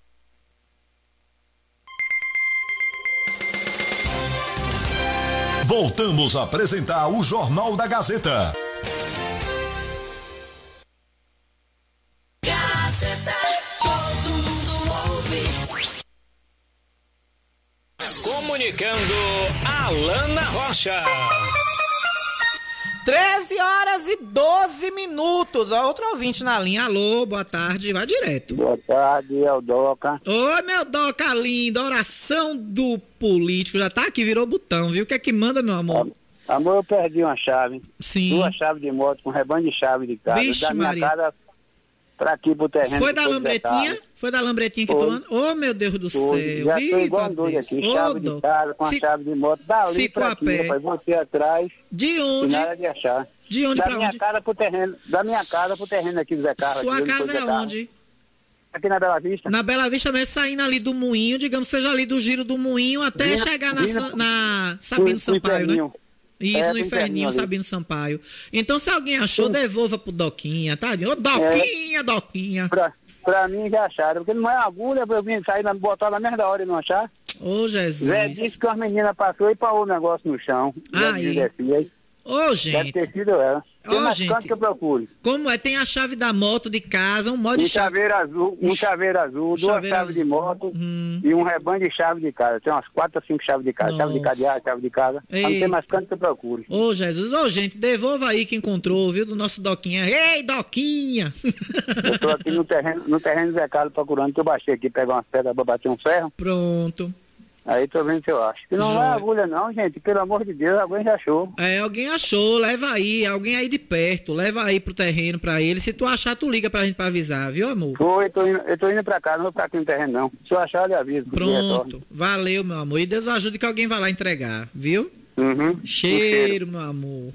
Voltamos a apresentar o Jornal da Gazeta. Gazeta, todo mundo ouve. Comunicando Alana Rocha. 13 horas e 12 minutos. Ó, outro ouvinte na linha. Alô, boa tarde. Vai direto. Boa tarde, é o Doca. Oi, meu Doca lindo. Oração do político. Já tá aqui, virou botão, viu? O que é que manda, meu amor? Amor, eu perdi uma chave. Sim. Duas chaves de moto com rebanho de chave de casa. Vixe, da minha Maria. casa pra aqui pro terreno. Foi da lambretinha? Foi da lambretinha que Foi. tu anda? Ô, meu Deus do Foi. céu. Já Viva igual um doido aqui, chave Dó. de casa, com a Fico- chave de moto, dali Fico pra a aqui, pé. rapaz, você atrás. De onde? nada de achar. De onde da pra minha onde? casa pro terreno, da minha casa pro terreno aqui do Zé Carlos. Sua aqui, casa é onde? Aqui na Bela Vista. Na Bela Vista mesmo, saindo ali do moinho, digamos, seja ali do giro do moinho até Vindo- chegar na, pro- na Sabino Sampaio, né? Isso, É, no Inferninho. Sabino Sampaio. Então, se alguém achou, devolva pro Doquinha, tá? Ô, Doquinha, Doquinha. Pra, pra mim já acharam, porque não é agulha pra eu vir sair, botar na merda hora e não achar. Ô, Jesus. Zé disse que uma menina passou e parou o negócio no chão. Aí. Ô, Deve gente. ter sido ela. Tem mais gente. canto que eu procure. Como é? Tem a chave da moto de casa, um modo Um de chave. chaveiro azul, um chaveiro azul, duas chaveiro chaves de azul. Hum. moto e um rebanho de chave de casa. Tem umas quatro ou cinco chaves de casa. Chave de Nossa. cadeado, chave de casa. Mas Não Ei. tem mais canto que eu procure. Ô, Jesus. Ô, gente, devolva aí que encontrou, viu? Do nosso Doquinha. Ei, Doquinha! Eu tô aqui no terreno, no terreno do Zé Carlos procurando, que eu baixei aqui, pegar umas pedras pra bater um ferro. Pronto. Aí tô vendo se eu acho. Se não Joia. é agulha não, gente, pelo amor de Deus, alguém já achou. É, alguém achou, leva aí, alguém aí de perto, leva aí pro terreno pra ele. Se tu achar, tu liga pra gente pra avisar, viu, amor? Foi, tô indo, eu tô indo pra cá, não vou pra aqui no terreno não. Se eu achar, eu aviso. que. Pronto, valeu, meu amor. E Deus ajude que alguém vá lá entregar, viu? Uhum. Cheiro, meu amor.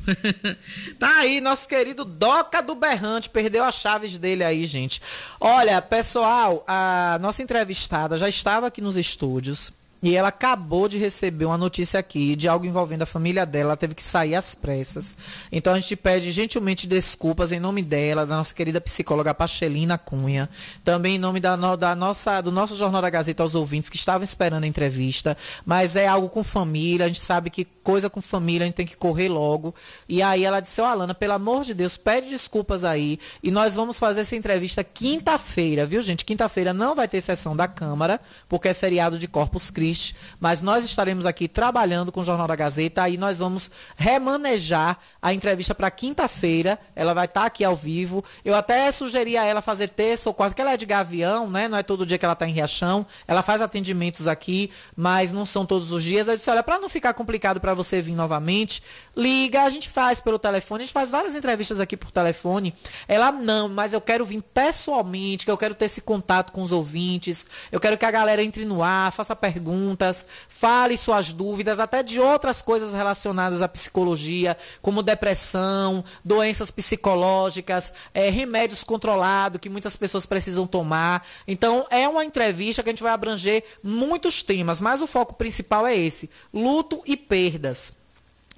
tá aí, nosso querido Doca do Berrante. Perdeu as chaves dele aí, gente. Olha, pessoal, a nossa entrevistada já estava aqui nos estúdios. E ela acabou de receber uma notícia aqui de algo envolvendo a família dela. Ela teve que sair às pressas. Então a gente pede gentilmente desculpas em nome dela, da nossa querida psicóloga Pachelina Cunha. Também em nome da, da nossa, do nosso Jornal da Gazeta aos ouvintes que estavam esperando a entrevista. Mas é algo com família. A gente sabe que coisa com família a gente tem que correr logo. E aí ela disse: Ô Alana, pelo amor de Deus, pede desculpas aí. E nós vamos fazer essa entrevista quinta-feira, viu, gente? Quinta-feira não vai ter sessão da Câmara, porque é feriado de Corpus Christi. Mas nós estaremos aqui trabalhando com o Jornal da Gazeta. Aí nós vamos remanejar a entrevista para quinta-feira. Ela vai estar aqui ao vivo. Eu até sugeri a ela fazer terça ou quarta, porque ela é de Gavião, né? Não é todo dia que ela está em Riachão. Ela faz atendimentos aqui, mas não são todos os dias. Eu disse, olha, para não ficar complicado para você vir novamente, liga, a gente faz pelo telefone. A gente faz várias entrevistas aqui por telefone. Ela, não, mas eu quero vir pessoalmente, que eu quero ter esse contato com os ouvintes. Eu quero que a galera entre no ar, faça perguntas, fale suas dúvidas, até de outras coisas relacionadas à psicologia, como depressão, doenças psicológicas, eh, remédios controlados que muitas pessoas precisam tomar. Então, é uma entrevista que a gente vai abranger muitos temas, mas o foco principal é esse: luto e perdas.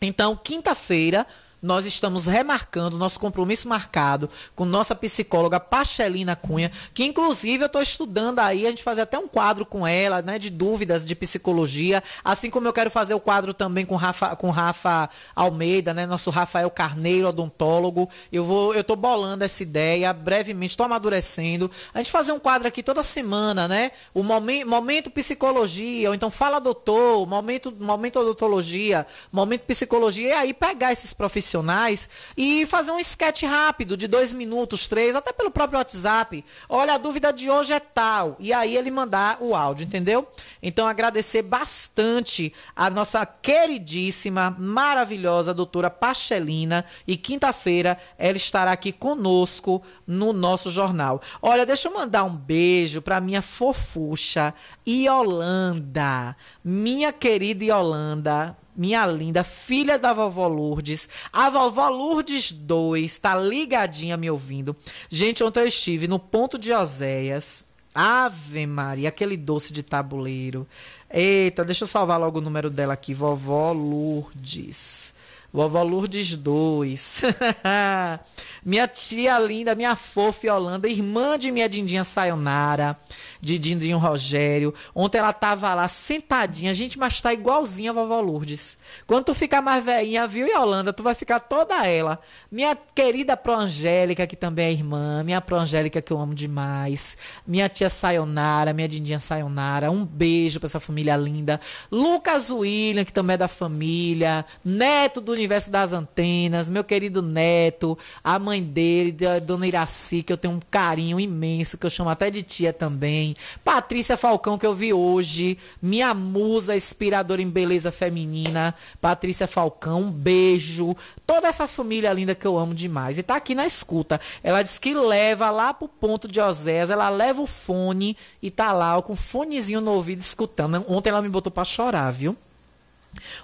Então, quinta-feira, nós estamos remarcando nosso compromisso marcado com nossa psicóloga Pachelina Cunha, que inclusive eu estou estudando aí, a gente fazer até um quadro com ela, né, de dúvidas de psicologia, assim como eu quero fazer o quadro também com Rafa, com Rafa Almeida, né, nosso Rafael Carneiro, odontólogo. Eu vou, eu tô bolando essa ideia brevemente, estou amadurecendo. A gente fazer um quadro aqui toda semana, né? O momento, psicologia, ou então fala doutor, momento, momento odontologia, momento psicologia, e aí pegar esses profissionais e fazer um sketch rápido de dois minutos, três, até pelo próprio WhatsApp. Olha, a dúvida de hoje é tal. E aí ele mandar o áudio, entendeu? Então agradecer bastante a nossa queridíssima, maravilhosa doutora Pachelina. E quinta-feira ela estará aqui conosco no nosso jornal. Olha, deixa eu mandar um beijo para minha fofucha Yolanda. Minha querida Yolanda minha linda filha da vovó Lourdes, a vovó Lourdes 2, tá ligadinha me ouvindo. Gente, ontem eu estive no ponto de Oséias. Ave Maria, aquele doce de tabuleiro. Eita, deixa eu salvar logo o número dela aqui, vovó Lourdes. Vovó Lourdes 2. minha tia linda, minha fofa Yolanda, irmã de minha Dindinha Sayonara, de Dindinho Rogério. Ontem ela tava lá sentadinha, gente, mas tá igualzinha a vovó Lourdes. Quando tu ficar mais velhinha, viu, Yolanda, tu vai ficar toda ela. Minha querida Proangélica, que também é irmã, minha Proangélica que eu amo demais. Minha tia Sayonara, minha Dindinha Sayonara. Um beijo pra essa família linda. Lucas William, que também é da família. Neto do Universo das Antenas, meu querido neto, a mãe dele, da dona Iraci, que eu tenho um carinho imenso, que eu chamo até de tia também. Patrícia Falcão, que eu vi hoje. Minha musa inspiradora em beleza feminina. Patrícia Falcão, um beijo. Toda essa família linda que eu amo demais. E tá aqui na escuta. Ela disse que leva lá pro ponto de Osés. Ela leva o fone e tá lá ó, com o fonezinho no ouvido escutando. Ontem ela me botou pra chorar, viu?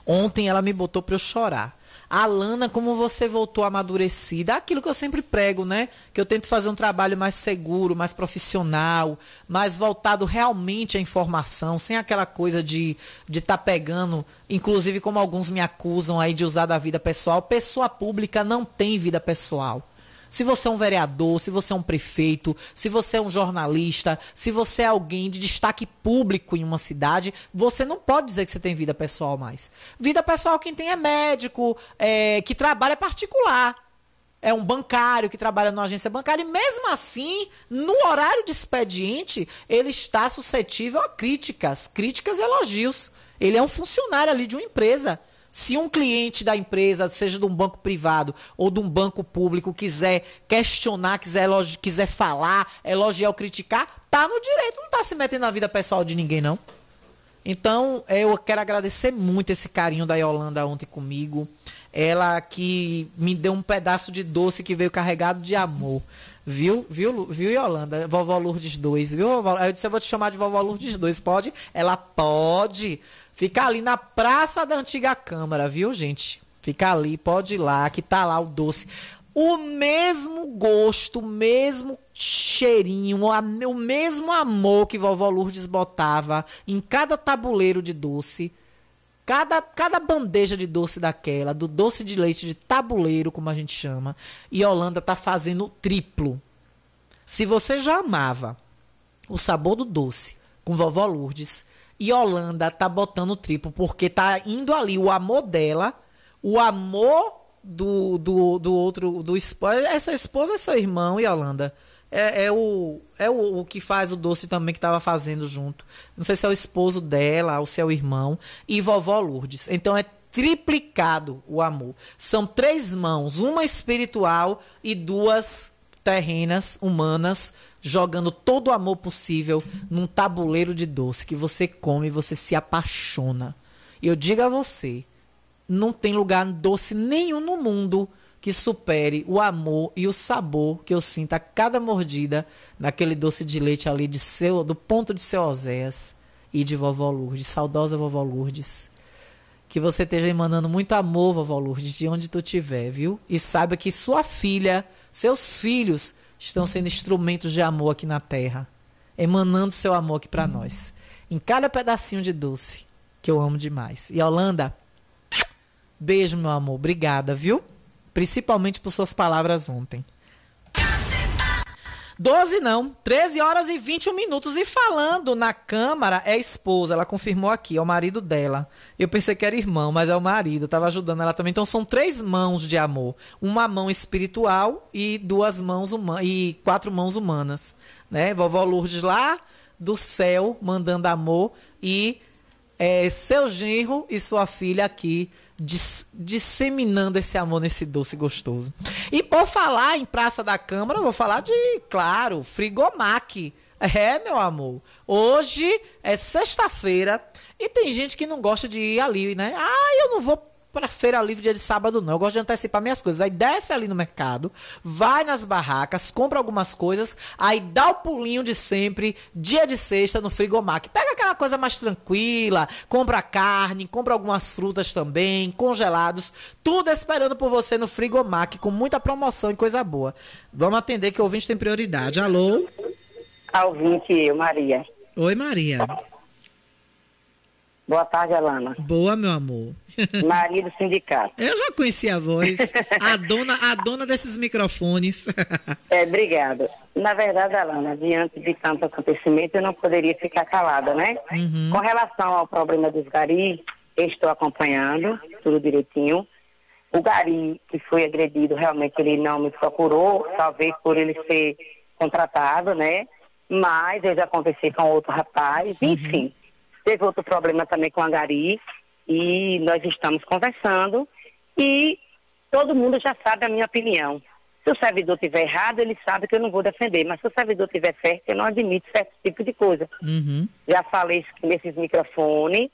Ontem ela me botou pra eu chorar. Alana, como você voltou amadurecida, aquilo que eu sempre prego, né? Que eu tento fazer um trabalho mais seguro, mais profissional, mais voltado realmente à informação, sem aquela coisa de estar de tá pegando, inclusive como alguns me acusam aí de usar da vida pessoal. Pessoa pública não tem vida pessoal. Se você é um vereador, se você é um prefeito, se você é um jornalista, se você é alguém de destaque público em uma cidade, você não pode dizer que você tem vida pessoal mais. Vida pessoal quem tem é médico, é, que trabalha particular. É um bancário que trabalha numa agência bancária e mesmo assim, no horário de expediente, ele está suscetível a críticas, críticas e elogios. Ele é um funcionário ali de uma empresa. Se um cliente da empresa, seja de um banco privado ou de um banco público, quiser questionar, quiser, quiser falar, elogiar ou criticar, tá no direito, não tá se metendo na vida pessoal de ninguém, não. Então, eu quero agradecer muito esse carinho da Yolanda ontem comigo. Ela que me deu um pedaço de doce que veio carregado de amor. Viu, viu, viu, Yolanda? Vovó Lourdes 2, viu? Eu disse, eu vou te chamar de Vovó Lourdes 2, pode? Ela pode. Fica ali na Praça da Antiga Câmara, viu, gente? Fica ali, pode ir lá, que tá lá o doce. O mesmo gosto, o mesmo cheirinho, o mesmo amor que vovó Lourdes botava em cada tabuleiro de doce. Cada, cada bandeja de doce daquela, do doce de leite de tabuleiro, como a gente chama, e Holanda tá fazendo o triplo. Se você já amava o sabor do doce com vovó Lourdes, e Holanda tá botando triplo, porque tá indo ali o amor dela, o amor do, do, do outro, do esposa. Essa esposa é seu irmão, e Holanda. É, é, o, é o, o, que faz o doce também que tava fazendo junto. Não sei se é o esposo dela ou se é o irmão. E vovó Lourdes. Então é triplicado o amor. São três mãos, uma espiritual e duas terrenas, humanas, jogando todo o amor possível num tabuleiro de doce que você come você se apaixona. E eu digo a você, não tem lugar doce nenhum no mundo que supere o amor e o sabor que eu sinto a cada mordida naquele doce de leite ali de seu, do ponto de seu Oséias e de vovó Lourdes, saudosa vovó Lourdes. Que você esteja emanando muito amor, vovó Lourdes, de onde tu estiver, viu? E saiba que sua filha, seus filhos estão sendo instrumentos de amor aqui na terra, emanando seu amor aqui para nós. Em cada pedacinho de doce, que eu amo demais. E Holanda, beijo, meu amor. Obrigada, viu? Principalmente por suas palavras ontem. 12 não, 13 horas e 21 minutos. E falando na Câmara, é esposa, ela confirmou aqui, é o marido dela. Eu pensei que era irmão, mas é o marido, estava ajudando ela também. Então são três mãos de amor: uma mão espiritual e duas mãos humanas, e quatro mãos humanas. Né? Vovó Lourdes lá do céu mandando amor e é, seu genro e sua filha aqui dis, disseminando esse amor nesse doce gostoso. E por falar em Praça da Câmara, vou falar de, claro, Frigomac. É, meu amor. Hoje é sexta-feira e tem gente que não gosta de ir ali, né? Ah, eu não vou para feira livre dia de sábado, não. Eu gosto de antecipar minhas coisas. Aí desce ali no mercado, vai nas barracas, compra algumas coisas, aí dá o pulinho de sempre, dia de sexta no Frigomac. Pega aquela coisa mais tranquila, compra carne, compra algumas frutas também, congelados, tudo esperando por você no Frigomac, com muita promoção e coisa boa. Vamos atender que o ouvinte tem prioridade. Alô? A ouvinte, eu, Maria. Oi, Maria. Boa tarde, Alana. Boa, meu amor. Maria do sindicato. Eu já conheci a voz. A dona, a dona desses microfones. É, obrigada. Na verdade, Alana, diante de tanto acontecimento, eu não poderia ficar calada, né? Uhum. Com relação ao problema dos garis, estou acompanhando tudo direitinho. O gari que foi agredido, realmente ele não me procurou, talvez por ele ser contratado, né? Mas eu já conversei com outro rapaz, uhum. enfim. Teve outro problema também com a Gari e nós estamos conversando e todo mundo já sabe a minha opinião. Se o servidor tiver errado, ele sabe que eu não vou defender, mas se o servidor tiver certo, eu não admito certo tipo de coisa. Uhum. Já falei isso nesses microfones,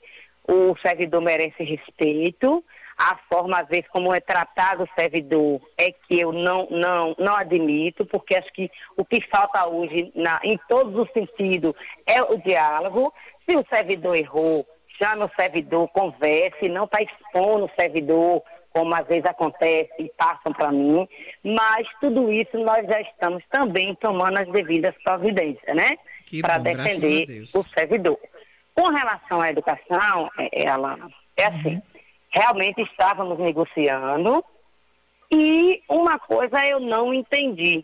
o servidor merece respeito, a forma, às vezes, como é tratado o servidor é que eu não, não, não admito, porque acho que o que falta hoje, na, em todos os sentidos, é o diálogo. Se o servidor errou, chame o servidor, converse, não está expondo o servidor, como às vezes acontece e passam para mim, mas tudo isso nós já estamos também tomando as devidas providências, né? Para defender o servidor. Com relação à educação, é, é, Alana, é assim, realmente estávamos negociando e uma coisa eu não entendi,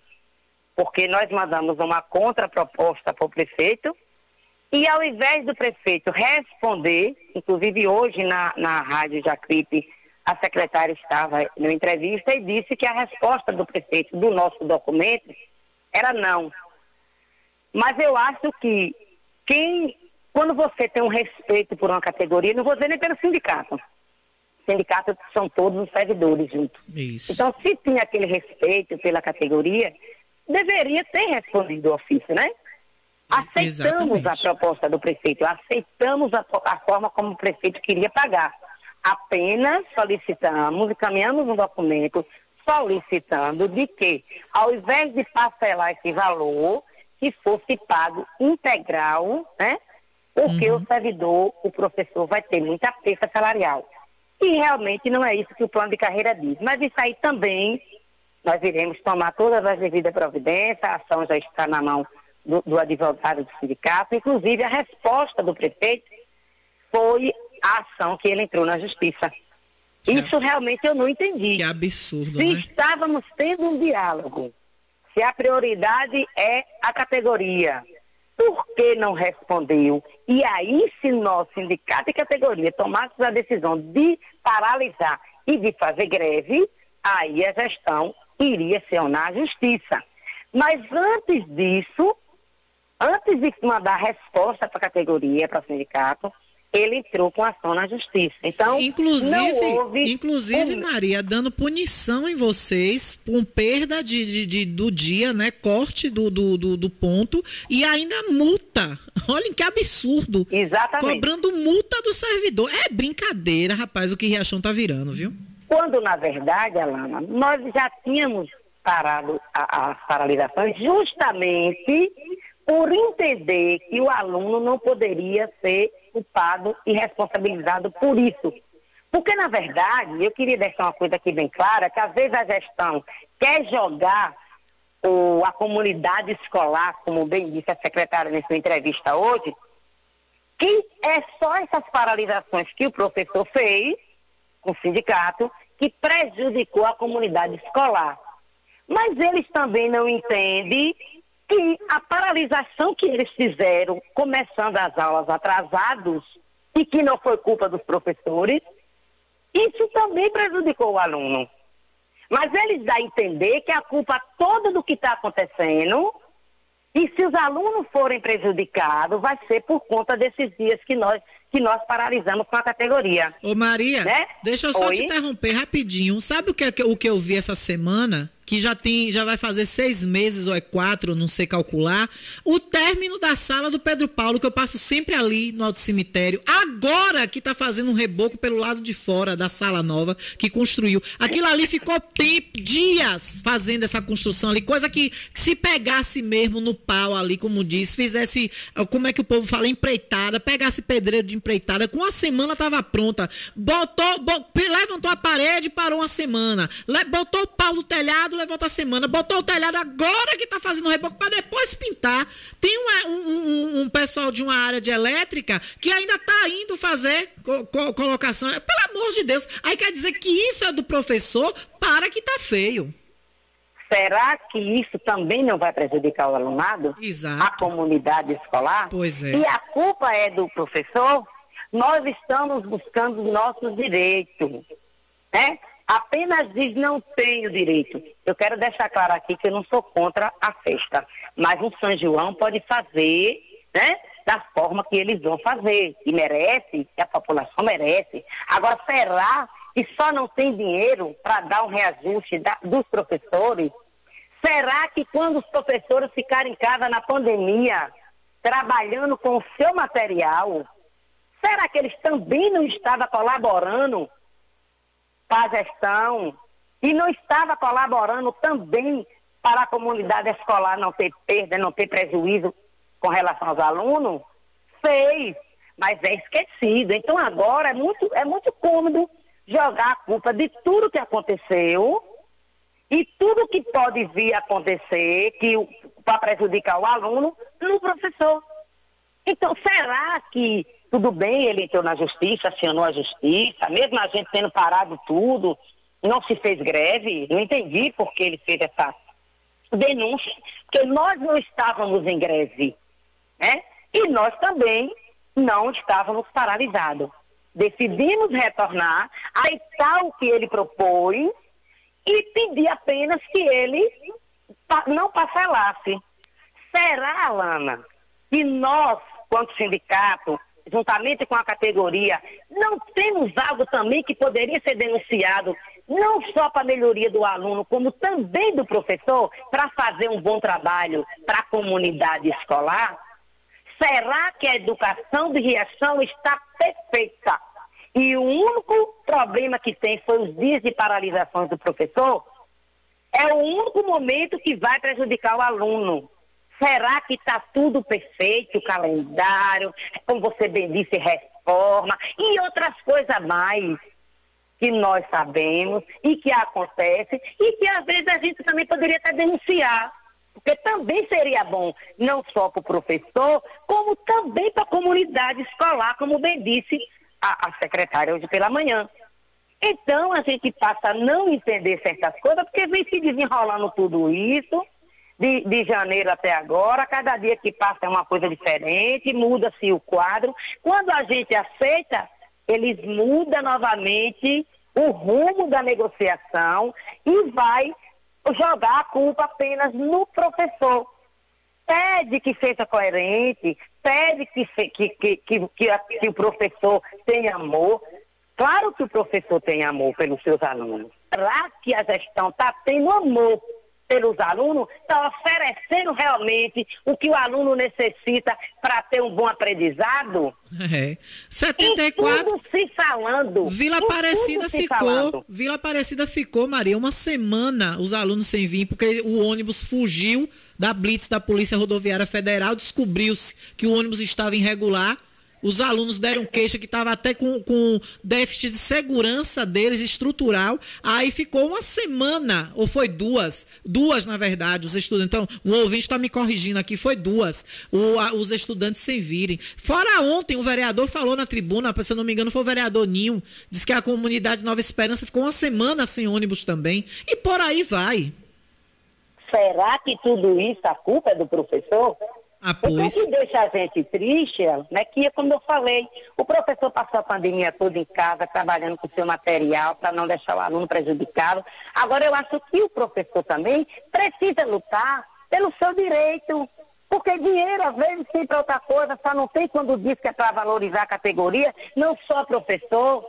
porque nós mandamos uma contraproposta para o prefeito e ao invés do prefeito responder, inclusive hoje na, na Rádio Jacripe, a secretária estava em entrevista e disse que a resposta do prefeito do nosso documento era não. Mas eu acho que quem, quando você tem um respeito por uma categoria, não vou dizer nem pelo sindicato. Sindicato são todos os servidores juntos. Isso. Então, se tinha aquele respeito pela categoria, deveria ter respondido o ofício, né? Aceitamos Exatamente. a proposta do prefeito, aceitamos a, a forma como o prefeito queria pagar. Apenas solicitamos e caminhamos um documento solicitando de que, ao invés de parcelar esse valor, que fosse pago integral, né? Porque o servidor, o professor, vai ter muita perda salarial. E realmente não é isso que o plano de carreira diz. Mas isso aí também nós iremos tomar todas as devidas providências, a ação já está na mão do, do advogado do sindicato, inclusive a resposta do prefeito foi a ação que ele entrou na justiça. Isso realmente eu não entendi. Que absurdo, Se né? estávamos tendo um diálogo, se a prioridade é a categoria, por que não respondeu? E aí, se nosso sindicato e categoria tomasse a decisão de paralisar e de fazer greve, aí a gestão iria acionar a justiça. Mas antes disso, antes de mandar resposta para a categoria, para o sindicato, ele entrou com ação na justiça. Então, Inclusive, não houve inclusive um- Maria, dando punição em vocês, com perda de, de- de- do dia, né? Corte do, do, do, do ponto e ainda multa. Olhem que absurdo. Exatamente. Cobrando multa do servidor. É brincadeira, rapaz, o que Riachão tá virando, viu? Quando, na verdade, Alana, nós já tínhamos parado a- as paralisações justamente por entender que o aluno não poderia ser culpado e responsabilizado por isso. Porque, na verdade, eu queria deixar uma coisa aqui bem clara, que às vezes a gestão quer jogar o, a comunidade escolar, como bem disse a secretária nessa entrevista hoje, que é só essas paralisações que o professor fez com o sindicato que prejudicou a comunidade escolar. Mas eles também não entendem que a paralisação que eles fizeram, começando as aulas atrasados, e que não foi culpa dos professores, isso também prejudicou o aluno. Mas eles dão a entender que a culpa toda do que está acontecendo, e se os alunos forem prejudicados, vai ser por conta desses dias que nós, que nós paralisamos com a categoria. Ô Maria, Né? deixa eu só Oi? te interromper rapidinho. Sabe o que, é que- o que eu vi essa semana? Que já tem, já vai fazer seis meses ou é quatro, não sei calcular. O término da sala do Pedro Paulo, que eu passo sempre ali no Alto Cemitério. Agora que tá fazendo um reboco pelo lado de fora da sala nova que construiu. Aquilo ali ficou tempo, dias fazendo essa construção ali. Coisa que, que se pegasse mesmo no pau ali, como disse, fizesse, como é que o povo fala, empreitada, pegasse pedreiro de empreitada, com uma semana tava pronta. Botou, bo- levantou a parede, parou uma semana. Botou o pau no telhado, levou outra semana. Botou o telhado agora que tá fazendo o reboco para depois pintar. Tem uma- um, um- um pessoal de uma área de elétrica que ainda tá indo fazer co- co- colocação. Pelo amor de Deus. Aí quer dizer que isso é do professor? Para que tá feio. Será que isso também não vai prejudicar o alunado? Exato. A comunidade escolar? Pois é. E a culpa é do professor? Nós estamos buscando os nossos direitos. Né? Apenas diz não tenho direito. Eu quero deixar claro aqui que eu não sou contra a festa. Mas o São João pode fazer, né? Da forma que eles vão fazer. E merece, que a população merece. Agora, será que só não tem dinheiro para dar um reajuste da- dos professores? Será que quando os professores ficarem em casa na pandemia, trabalhando com o seu material, será que eles também não estavam colaborando para a gestão e não estava colaborando também para a comunidade escolar não ter perda, não ter prejuízo com relação aos alunos? Fez, mas é esquecido. Então agora é muito, é muito cômodo jogar a culpa de tudo que aconteceu e tudo que pode vir a acontecer que para prejudicar o aluno no professor. Então, será que tudo bem, ele entrou na justiça, acionou a justiça, mesmo a gente tendo parado tudo, não se fez greve, não entendi por que ele fez essa denúncia, porque nós não estávamos em greve, né? E nós também não estávamos paralisados. Decidimos retornar, aceitar o que ele propôs e pedir apenas que ele não parcelasse. Será, Alana, que nós, quanto sindicato, juntamente com a categoria, não temos algo também que poderia ser denunciado, não só para a melhoria do aluno, como também do professor, para fazer um bom trabalho para a comunidade escolar? Será que a educação de Riachão está perfeita? E o único problema que tem foi os dias de paralisações do professor? É o único momento que vai prejudicar o aluno. Será que está tudo perfeito, o calendário, como você bem disse, reforma e outras coisas mais que nós sabemos e que acontece e que às vezes a gente também poderia até denunciar. Porque também seria bom, não só para o professor, como também para a comunidade escolar, como bem disse a, a secretária hoje pela manhã. Então a gente passa a não entender certas coisas, porque vem se desenrolando tudo isso de, de janeiro até agora, cada dia que passa é uma coisa diferente, muda-se o quadro. Quando a gente aceita, eles mudam novamente o rumo da negociação e vai jogar a culpa apenas no professor. Pede que seja coerente, pede que, que, que, que, que o professor tenha amor. Claro que o professor tem amor pelos seus alunos. Será que a gestão está tendo amor pelos alunos, está oferecendo realmente o que o aluno necessita para ter um bom aprendizado? É. 74. E tudo se falando. Vila Aparecida ficou. Falando. Vila Aparecida ficou, Maria, uma semana os alunos sem vir, porque o ônibus fugiu da Blitz da Polícia Rodoviária Federal, descobriu-se que o ônibus estava irregular os alunos deram queixa que estava até com, com déficit de segurança deles, estrutural. Aí ficou uma semana, ou foi duas, duas na verdade, os estudantes. Então, o ouvinte está me corrigindo aqui, foi duas, o, a, os estudantes sem virem. Fora ontem, o vereador falou na tribuna, se eu não me engano, foi o vereador Ninho, disse que a comunidade Nova Esperança ficou uma semana sem ônibus também. E por aí vai. Será que tudo isso a culpa é do professor? Ah, pois. O que deixa a gente triste, né, que é como eu falei, o professor passou a pandemia toda em casa, trabalhando com seu material para não deixar o aluno prejudicado. Agora, eu acho que o professor também precisa lutar pelo seu direito, porque dinheiro, às vezes, tem para outra coisa, só não tem quando diz que é para valorizar a categoria, não só professor,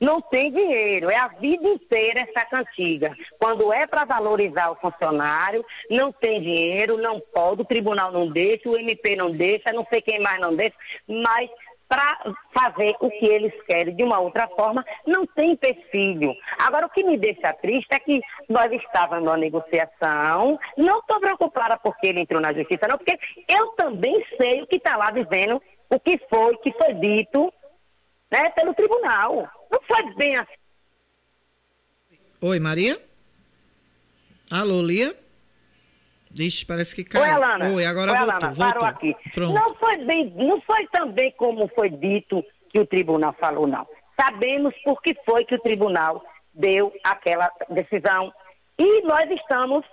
não tem dinheiro, é a vida inteira essa cantiga. Quando é para valorizar o funcionário, não tem dinheiro, não pode, o tribunal não deixa, o MP não deixa, não sei quem mais não deixa, mas para fazer o que eles querem de uma outra forma, não tem perfil. Agora, o que me deixa triste é que nós estávamos numa negociação, não estou preocupada porque ele entrou na justiça, não, porque eu também sei o que está lá dizendo, o que foi, que foi dito né, pelo tribunal. Não foi bem assim. Oi, Maria? Alô, Lia? Ixi, parece que caiu. Oi, Alana. Oi, agora Oi, voltou, Alana, voltou. parou aqui. Pronto. Não foi bem, não foi também como foi dito que o tribunal falou, não. Sabemos por que foi que o tribunal deu aquela decisão e nós estamos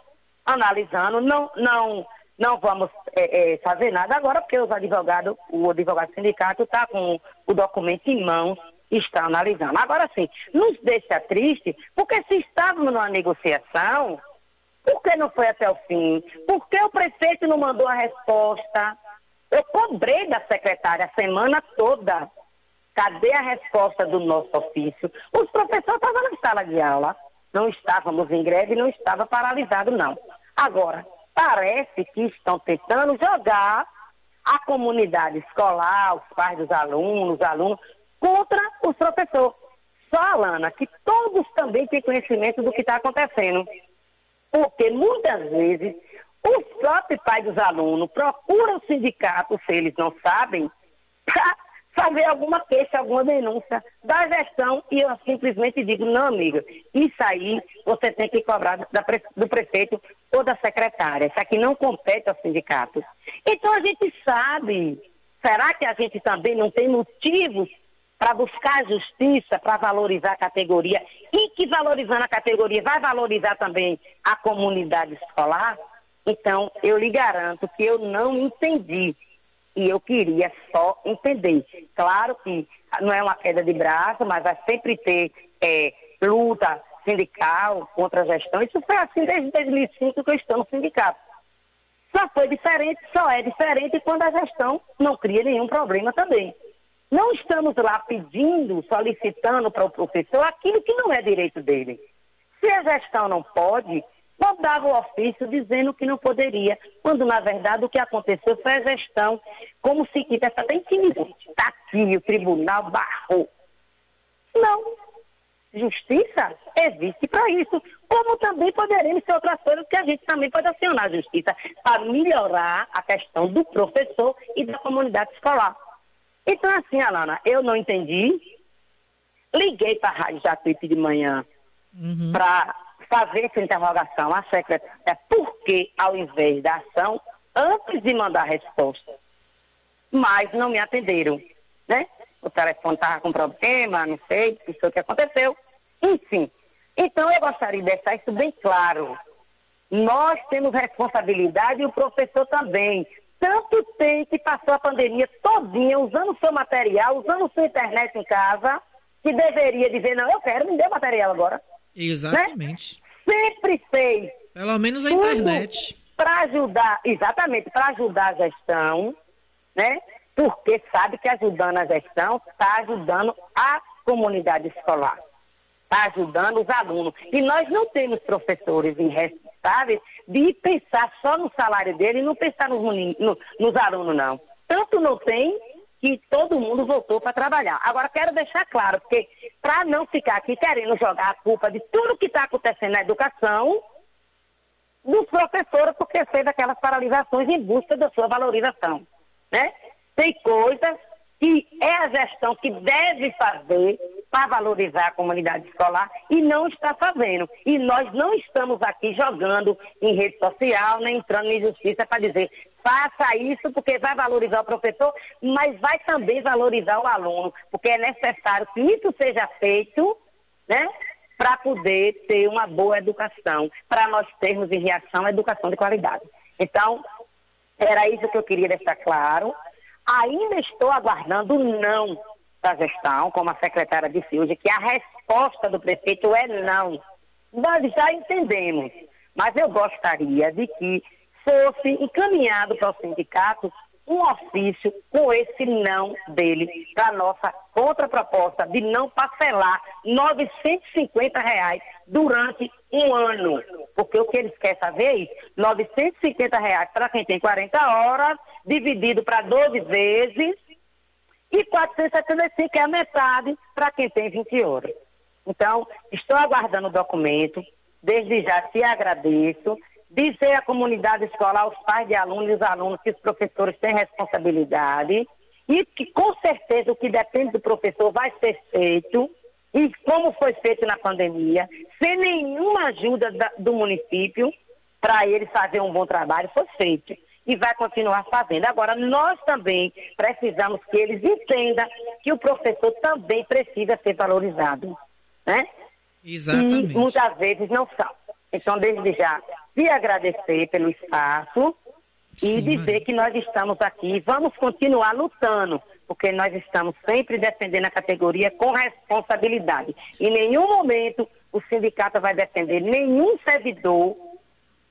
analisando, não, não, não vamos é, é, fazer nada agora, porque os advogados, o advogado sindicato está com o documento em mãos está analisando. Agora sim, nos deixa triste, porque se estávamos numa negociação, por que não foi até o fim? Por que o prefeito não mandou a resposta? Eu cobrei da secretária a semana toda. Cadê a resposta do nosso ofício? Os professores estavam na sala de aula. Não estávamos em greve, não estava paralisado, não. Agora, parece que estão tentando jogar a comunidade escolar, os pais dos alunos, os alunos, contra os professores. Só, Alana, que todos também têm conhecimento do que está acontecendo. Porque muitas vezes os próprios pais dos alunos procuram o sindicato, se eles não sabem, para fazer alguma queixa, alguma denúncia da gestão e eu simplesmente digo, não, amiga, isso aí você tem que cobrar do prefeito ou da secretária. Isso aqui não compete ao sindicato. Então a gente sabe, será que a gente também não tem motivos para buscar justiça, para valorizar a categoria e que valorizando a categoria vai valorizar também a comunidade escolar? Então, eu lhe garanto que eu não entendi e eu queria só entender. Claro que não é uma queda de braço, mas vai sempre ter é, luta sindical contra a gestão. Isso foi assim desde 2005 que eu estou no sindicato. Só foi diferente, só é diferente quando a gestão não cria nenhum problema também. Não estamos lá pedindo, solicitando para o professor aquilo que não é direito dele. Se a gestão não pode, mandava o ofício dizendo que não poderia, quando na verdade o que aconteceu foi a gestão, como se tivesse até intimidante. Está aqui, o tribunal barrou. Não. Justiça existe para isso. Como também poderemos ter outras coisas que a gente também pode acionar a justiça para melhorar a questão do professor e da comunidade escolar. Então, assim, Alana, eu não entendi. Liguei para a Rádio Jacuípe de manhã uhum. para fazer essa interrogação à secretária, por que, ao invés da ação, antes de mandar a resposta. Mas não me atenderam, né? O telefone estava com problema, não sei, não sei o que aconteceu. Enfim, então eu gostaria de deixar isso bem claro. Nós temos responsabilidade e o professor também. Tanto tem que passou a pandemia todinha usando seu material, usando sua internet em casa, que deveria dizer, não, eu quero, me dê material agora. Exatamente. Né? Sempre fez. Pelo menos a internet. Para ajudar, exatamente, para ajudar a gestão, né? Porque sabe que ajudando a gestão está ajudando a comunidade escolar, está ajudando os alunos. E nós não temos professores irresponsáveis de pensar só no salário dele e não pensar nos, no, nos alunos, não. Tanto não tem que todo mundo voltou para trabalhar. Agora, quero deixar claro, porque para não ficar aqui querendo jogar a culpa de tudo que está acontecendo na educação dos professores, porque fez aquelas paralisações em busca da sua valorização. Né? Tem coisas que é a gestão que deve fazer para valorizar a comunidade escolar e não está fazendo. E nós não estamos aqui jogando em rede social, nem entrando em justiça para dizer faça isso porque vai valorizar o professor, mas vai também valorizar o aluno, porque é necessário que isso seja feito, né? Para poder ter uma boa educação, para nós termos em reação a educação de qualidade. Então, era isso que eu queria deixar claro. Ainda estou aguardando o não da gestão, como a secretária disse hoje, que a resposta do prefeito é não. Nós já entendemos, mas eu gostaria de que fosse encaminhado para o sindicato um ofício com esse não dele para nossa contraproposta de não parcelar 950 reais durante um ano. Porque o que eles querem saber é 950 reais para quem tem 40 horas, dividido para 12 vezes, e 475 que é a metade para quem tem 20 horas. Então, estou aguardando o documento, desde já te agradeço. Dizer à comunidade escolar, aos pais de alunos e os alunos que os professores têm responsabilidade e que com certeza o que depende do professor vai ser feito. E como foi feito na pandemia, sem nenhuma ajuda da, do município para ele fazer um bom trabalho, foi feito e vai continuar fazendo. Agora, nós também precisamos que eles entendam que o professor também precisa ser valorizado, né? Exatamente. E muitas vezes não são. Então, desde já, te agradecer pelo espaço Sim, e dizer mas... que nós estamos aqui, vamos continuar lutando, porque nós estamos sempre defendendo a categoria com responsabilidade. Em nenhum momento o sindicato vai defender nenhum servidor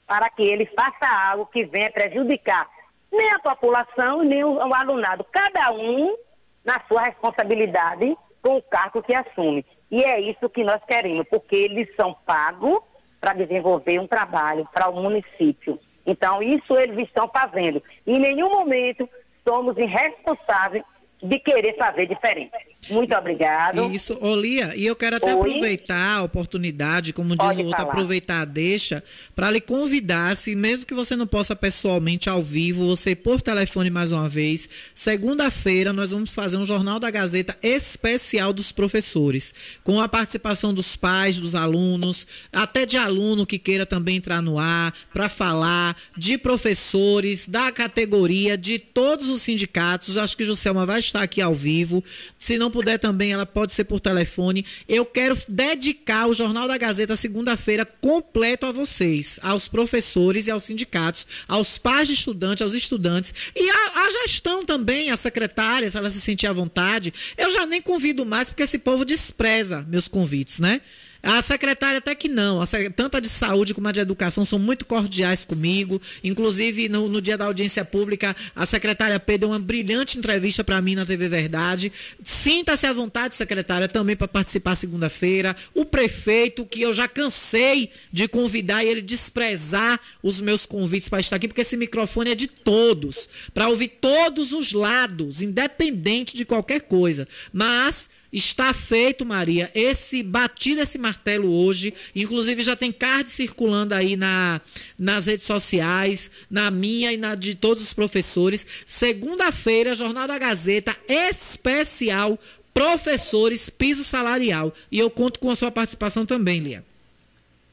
para que ele faça algo que venha prejudicar nem a população, nem o, o alunado. Cada um na sua responsabilidade com o cargo que assume. E é isso que nós queremos, porque eles são pagos para desenvolver um trabalho para o município. Então, isso eles estão fazendo. Em nenhum momento somos irresponsáveis de querer fazer diferente. Muito obrigado. Isso, Olia, e eu quero até Oi? aproveitar a oportunidade, como diz Pode o outro, falar. aproveitar a deixa, para lhe convidar, se mesmo que você não possa pessoalmente ao vivo, você por telefone mais uma vez, segunda-feira nós vamos fazer um Jornal da Gazeta especial dos professores, com a participação dos pais, dos alunos, até de aluno que queira também entrar no ar, para falar de professores, da categoria, de todos os sindicatos. Acho que Juscelma vai estar aqui ao vivo. Se não puder também, ela pode ser por telefone. Eu quero dedicar o Jornal da Gazeta segunda-feira completo a vocês, aos professores e aos sindicatos, aos pais de estudantes, aos estudantes e a gestão também, a secretária, se ela se sentir à vontade. Eu já nem convido mais porque esse povo despreza meus convites, né? A secretária até que não, a tanto a de saúde como a de educação são muito cordiais comigo. Inclusive, no, no dia da audiência pública, a secretária P deu uma brilhante entrevista para mim na TV Verdade. Sinta-se à vontade, secretária, também para participar segunda-feira. O prefeito, que eu já cansei de convidar e ele desprezar os meus convites para estar aqui, porque esse microfone é de todos, para ouvir todos os lados, independente de qualquer coisa. Mas Está feito, Maria, esse batido esse martelo hoje. Inclusive já tem card circulando aí na, nas redes sociais, na minha e na de todos os professores. Segunda-feira, Jornal da Gazeta especial Professores Piso Salarial. E eu conto com a sua participação também, Lia.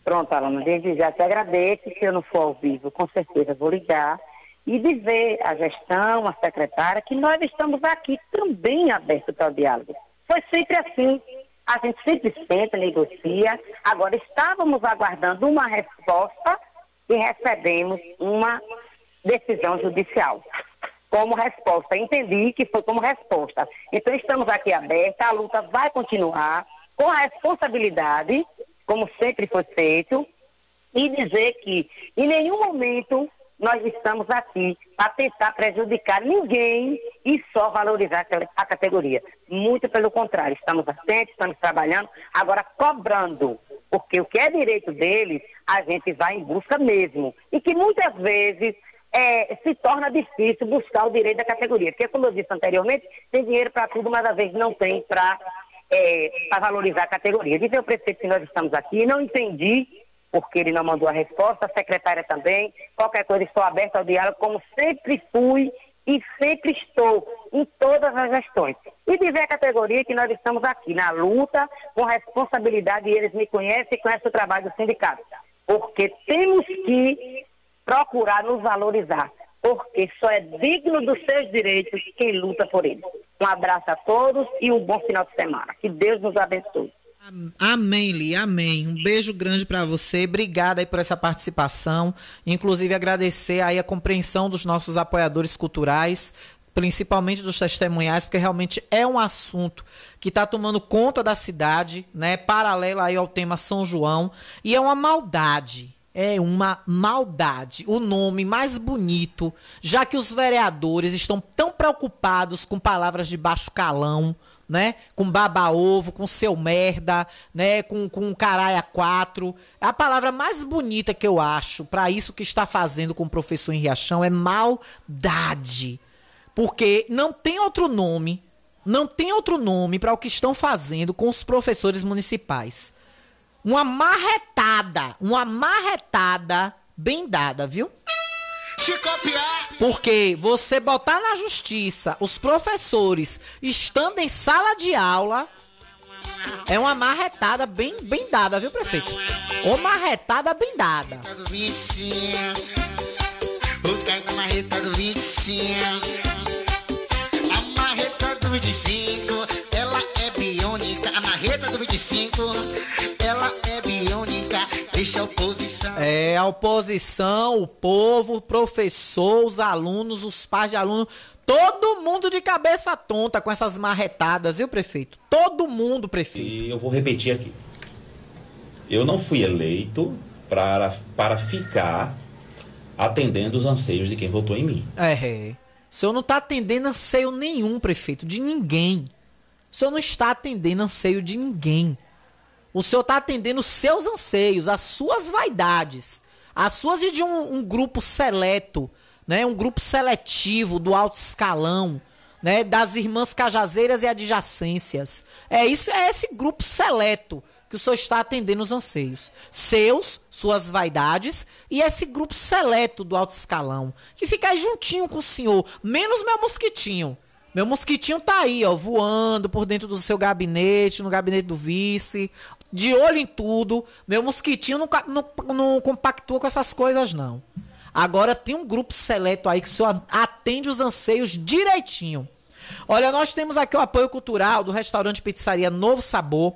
Pronto, Alana, desde já te agradeço. Se eu não for ao vivo, com certeza vou ligar e dizer à gestão, à secretária, que nós estamos aqui também abertos para o diálogo. Foi sempre assim. A gente sempre senta, negocia. Agora, estávamos aguardando uma resposta e recebemos uma decisão judicial. Como resposta. Entendi que foi como resposta. Então, estamos aqui abertos, a luta vai continuar com a responsabilidade, como sempre foi feito, e dizer que em nenhum momento nós estamos aqui para tentar prejudicar ninguém e só valorizar a categoria. Muito pelo contrário, estamos atentos, estamos trabalhando, agora cobrando, porque o que é direito deles, a gente vai em busca mesmo. E que muitas vezes é, se torna difícil buscar o direito da categoria. Porque, como eu disse anteriormente, tem dinheiro para tudo, mas às vezes não tem para é, valorizar a categoria. Dizer ao prefeito que nós estamos aqui, não entendi porque ele não mandou a resposta, a secretária também. Qualquer coisa, estou aberta ao diálogo, como sempre fui e sempre estou em todas as gestões. E dizer à categoria que nós estamos aqui na luta, com responsabilidade, e eles me conhecem e conhecem o trabalho do sindicato. Porque temos que procurar nos valorizar, porque só é digno dos seus direitos quem luta por eles. Um abraço a todos e um bom final de semana. Que Deus nos abençoe. Amém, Li, amém. Um beijo grande para você. Obrigada aí por essa participação. Inclusive agradecer aí a compreensão dos nossos apoiadores culturais, principalmente dos testemunhais, porque realmente é um assunto que está tomando conta da cidade, né? Paralelo aí ao tema São João, e é uma maldade. É uma maldade. O nome mais bonito, já que os vereadores estão tão preocupados com palavras de baixo calão, né? Com baba-ovo, com seu merda, né? Com, com caralho a quatro. A palavra mais bonita que eu acho para isso que está fazendo com o professor em Riachão é maldade. Porque não tem outro nome, não tem outro nome para o que estão fazendo com os professores municipais. Uma marretada, uma marretada bem dada, viu? Se copiar. Porque você botar na justiça os professores estando em sala de aula é uma marretada bem, bem dada, viu, prefeito? Uma marretada bem dada. do 25. O cai na marreta do 25. A marreta do 25, ela é biônica. A marreta do 25, ela é a oposição. É, a oposição, o povo, o professor, os alunos, os pais de aluno, todo mundo de cabeça tonta com essas marretadas, viu, prefeito? Todo mundo, prefeito. E eu vou repetir aqui. Eu não fui eleito para, para ficar atendendo os anseios de quem votou em mim. É, é. O senhor não está atendendo anseio nenhum, prefeito, de ninguém. O senhor não está atendendo anseio de ninguém. O senhor está atendendo os seus anseios, as suas vaidades, as suas e de um, um grupo seleto, né? Um grupo seletivo do alto escalão, né? Das irmãs cajazeiras e adjacências. É isso, é esse grupo seleto que o senhor está atendendo os anseios. Seus, suas vaidades e esse grupo seleto do alto escalão, que fica aí juntinho com o senhor, menos meu mosquitinho. Meu mosquitinho tá aí, ó, voando por dentro do seu gabinete, no gabinete do vice, de olho em tudo. Meu mosquitinho não, não, não compactua com essas coisas, não. Agora tem um grupo seleto aí que senhor atende os anseios direitinho. Olha, nós temos aqui o apoio cultural do restaurante Pizzaria Novo Sabor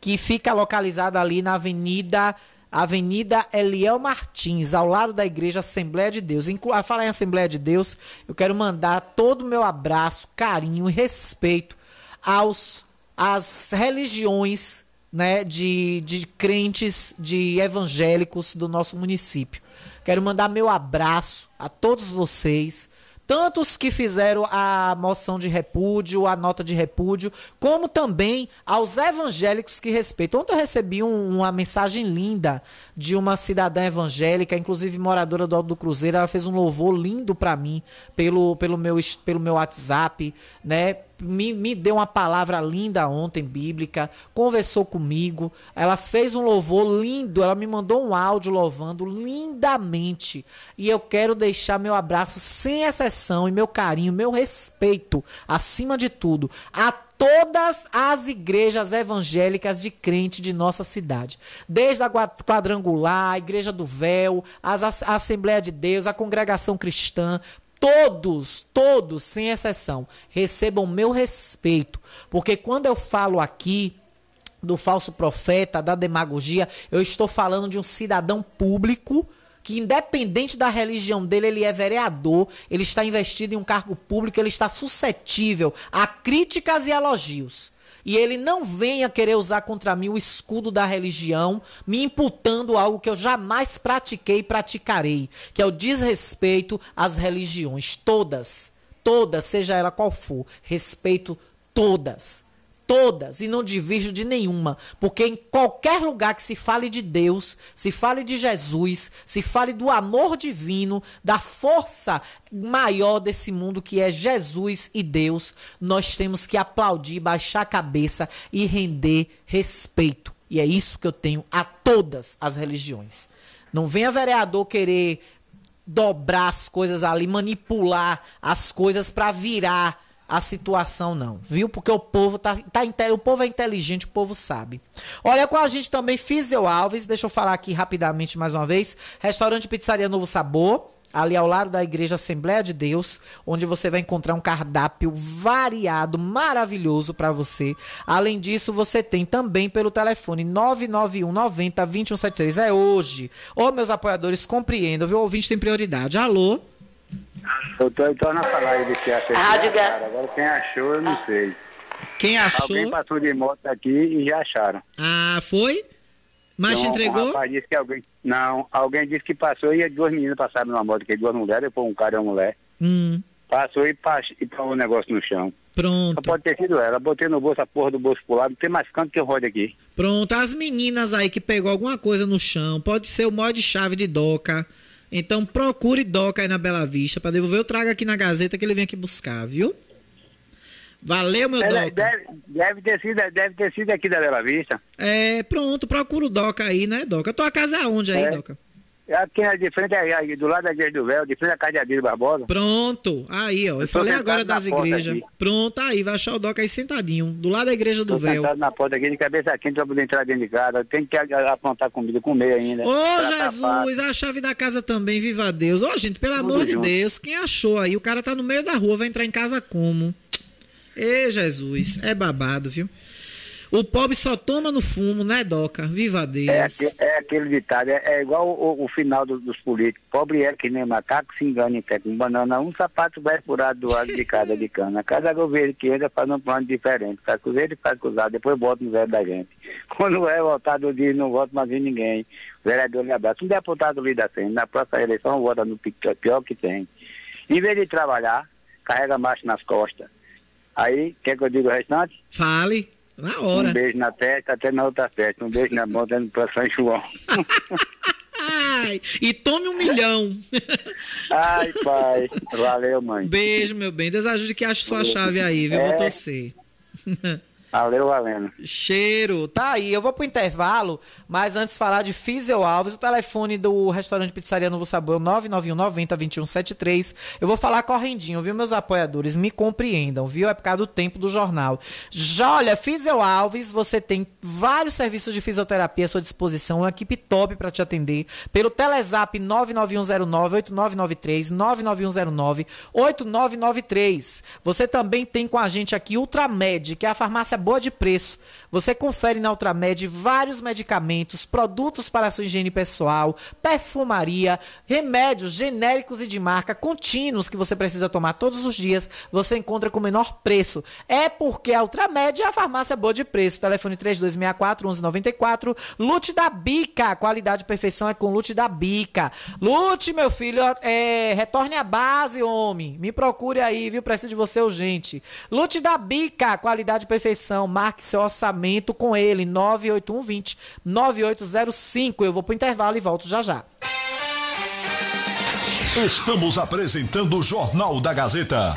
que fica localizada ali na Avenida Avenida Eliel Martins, ao lado da Igreja Assembleia de Deus. Inclu a falar em Assembleia de Deus, eu quero mandar todo o meu abraço, carinho e respeito aos às religiões né, de, de crentes, de evangélicos do nosso município. Quero mandar meu abraço a todos vocês, tanto os que fizeram a moção de repúdio, a nota de repúdio, como também aos evangélicos que respeitam. Ontem eu recebi um, uma mensagem linda de uma cidadã evangélica, inclusive moradora do Alto do Cruzeiro. Ela fez um louvor lindo para mim pelo, pelo, meu, pelo meu WhatsApp, né? Me, me deu uma palavra linda ontem, bíblica, conversou comigo, ela fez um louvor lindo, ela me mandou um áudio louvando lindamente. E eu quero deixar meu abraço sem exceção e meu carinho, meu respeito, acima de tudo, a todas as igrejas evangélicas de crente de nossa cidade. Desde a quadrangular, a Igreja do Véu, a Assembleia de Deus, a Congregação Cristã, todos, todos, sem exceção, recebam meu respeito, porque quando eu falo aqui do falso profeta, da demagogia, eu estou falando de um cidadão público que independente da religião dele, ele é vereador, ele está investido em um cargo público, ele está suscetível a críticas e elogios e ele não venha querer usar contra mim o escudo da religião, me imputando algo que eu jamais pratiquei e praticarei, que é o desrespeito às religiões, todas, todas, seja ela qual for, respeito todas todas e não divirjo de nenhuma, porque em qualquer lugar que se fale de Deus, se fale de Jesus, se fale do amor divino, da força maior desse mundo que é Jesus e Deus, nós temos que aplaudir, baixar a cabeça e render respeito. E é isso que eu tenho a todas as religiões. Não venha vereador querer dobrar as coisas ali, manipular as coisas para virar a situação não, viu? Porque o povo tá, tá o povo é inteligente, o povo sabe. Olha com a gente também Fizio Alves, deixa eu falar aqui rapidamente mais uma vez, restaurante Pizzaria Novo Sabor, ali ao lado da Igreja Assembleia de Deus, onde você vai encontrar um cardápio variado, maravilhoso para você. Além disso, você tem também pelo telefone 991 90 2173. É hoje. Ô, meus apoiadores, compreendam, viu? O ouvinte tem prioridade. Alô? Eu tô, tô na falar aí de que achei. Rádio cara. Agora quem achou, eu não sei. Quem achou? Alguém passou de moto aqui e já acharam. Ah, foi? Mas te entregou? Um rapaz disse que alguém. Não, alguém disse que passou e duas meninas passaram numa moto, que duas mulheres, depois um cara e uma mulher. Hum. Passou e, pas... e pôs o negócio no chão. Pronto. Só pode ter sido ela. Botei no bolso a porra do bolso pro lado, não tem mais canto que eu rode aqui. Pronto, as meninas aí que pegou alguma coisa no chão, pode ser o mó de chave de doca então procure Doca aí na Bela Vista para devolver. Eu trago aqui na Gazeta que ele vem aqui buscar, viu? Valeu, meu Doca. Deve, deve, ter sido, deve ter sido aqui da Bela Vista. É, pronto, procura o Doca aí, né, Doca? Tua casa é onde aí, é. Doca? Aqui de frente, aí, do lado da igreja do véu, de frente à casa de Adílio Barbosa. Pronto, aí, ó. Eu, eu falei agora das igrejas. Pronto, aí, vai achar o Doca aí sentadinho, do lado da igreja do tô véu. sentado na porta aqui, de cabeça quente pra poder entrar dentro de casa. Tem que aprontar comida, comer ainda. Ô, Jesus, a chave da casa também, viva Deus. Ô, gente, pelo Tudo amor junto. de Deus, quem achou aí? O cara tá no meio da rua, vai entrar em casa como? Ê, Jesus, é babado, viu? O pobre só toma no fumo, né, Doca? Viva Deus. É, é aquele ditado, é, é igual o, o final do, dos políticos. Pobre é que nem macaco se engana em pé com banana. Um sapato vai furado do lado de cada de cana. Cada governo que entra faz um plano diferente. Faz com ele faz com usado, depois bota no zero da gente. Quando é votado o dia, não vota mais em ninguém. O vereador lhe abraça. Um deputado lida tem. Na próxima eleição vota no pior que tem. Em vez de trabalhar, carrega marcha nas costas. Aí, quer que eu diga o restante? Fale. Na hora. Um beijo na testa, até na outra festa. Um beijo na mão, dando pra São João. Ai, e tome um milhão. Ai, pai. Valeu, mãe. Beijo, meu bem. Deus ajude que ache sua chave aí, viu? Vou É. torcer. Valeu, Valendo. Cheiro. Tá aí, eu vou pro intervalo, mas antes de falar de Fisel Alves, o telefone do restaurante Pizzaria Novo Sabor é o 991 90 2173. Eu vou falar correndinho, viu, meus apoiadores? Me compreendam, viu? É por causa do tempo do jornal. Já, olha, Fisel Alves, você tem vários serviços de fisioterapia à sua disposição, uma equipe top pra te atender. Pelo Telezap 99109-8993, 99109-8993. Você também tem com a gente aqui Ultramed, que é a farmácia boa de preço. Você confere na Ultramed vários medicamentos, produtos para sua higiene pessoal, perfumaria, remédios genéricos e de marca contínuos que você precisa tomar todos os dias. Você encontra com o menor preço. É porque a Ultramed é a farmácia boa de preço. Telefone 3264 1194. Lute da Bica. Qualidade e perfeição é com Lute da Bica. Lute, meu filho, é, retorne à base, homem. Me procure aí, viu? Preciso de você urgente. Lute da Bica. Qualidade e perfeição. Marque seu orçamento com ele. 98120 9805. Eu vou pro intervalo e volto já já. Estamos apresentando o Jornal da Gazeta.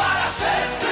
Para sempre.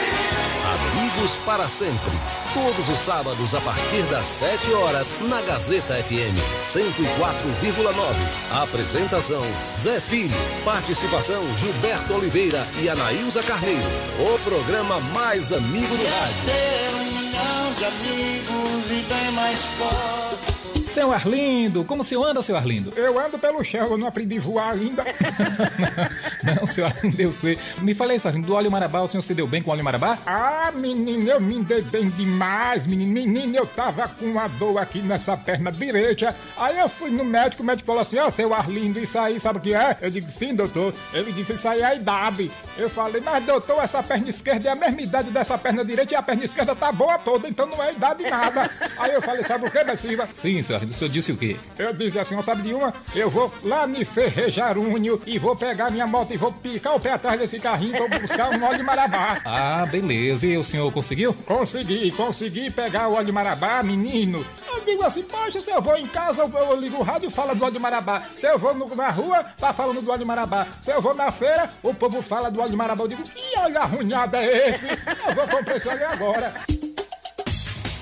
Amigos para sempre. Todos os sábados a partir das 7 horas na Gazeta FM 104,9. Apresentação Zé Filho. Participação Gilberto Oliveira e Anaísa Carneiro. O programa mais amigo do rádio. Ter um milhão de amigos e bem mais forte. Seu Arlindo, como o senhor anda, seu Arlindo? Eu ando pelo chão, eu não aprendi a voar ainda. Não, seu Arlindo, eu sei. Me falei, seu Arlindo, do óleo marabá, o senhor se deu bem com o óleo marabá? Ah, menino, eu me dei bem demais, menino. Menino, eu tava com uma dor aqui nessa perna direita. Aí eu fui no médico, o médico falou assim: Ó, seu Arlindo, isso aí, sabe o que é? Eu digo, sim, doutor. Ele disse, isso aí é a idade. Eu falei, mas doutor, essa perna esquerda é a mesma idade dessa perna direita e a perna esquerda tá boa toda, então não é idade nada. aí eu falei, sabe o que, Silva? Sim, Arlindo, o senhor disse o quê? Eu disse assim, ó, sabe de uma? Eu vou lá me Ferrejarunho e vou pegar minha moto e vou picar o pé atrás desse carrinho e vou buscar um óleo de marabá. Ah, beleza. E o senhor conseguiu? Consegui, consegui pegar o óleo de marabá, menino. Eu digo assim, poxa, se eu vou em casa, eu, eu ligo o rádio e falo do óleo de marabá. Se eu vou no- na rua, tá falando do óleo de marabá. Se eu vou na feira, o povo fala do óleo de marabá. Eu digo, que óleo arrunhado é esse? Eu vou comprar esse óleo agora.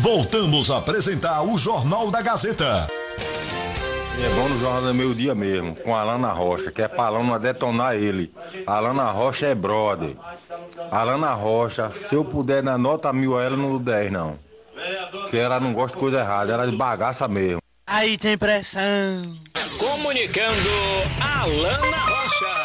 Voltamos a apresentar o Jornal da Gazeta. É bom no Jornal do Meio Dia mesmo, com a Alana Rocha, que é pra Alana detonar ele. A Alana Rocha é brother. Alana Rocha, se eu puder dar nota mil a ela, não dou 10 não. Porque ela não gosta de coisa errada, ela é de bagaça mesmo. Aí tem pressão. Comunicando Alana Rocha.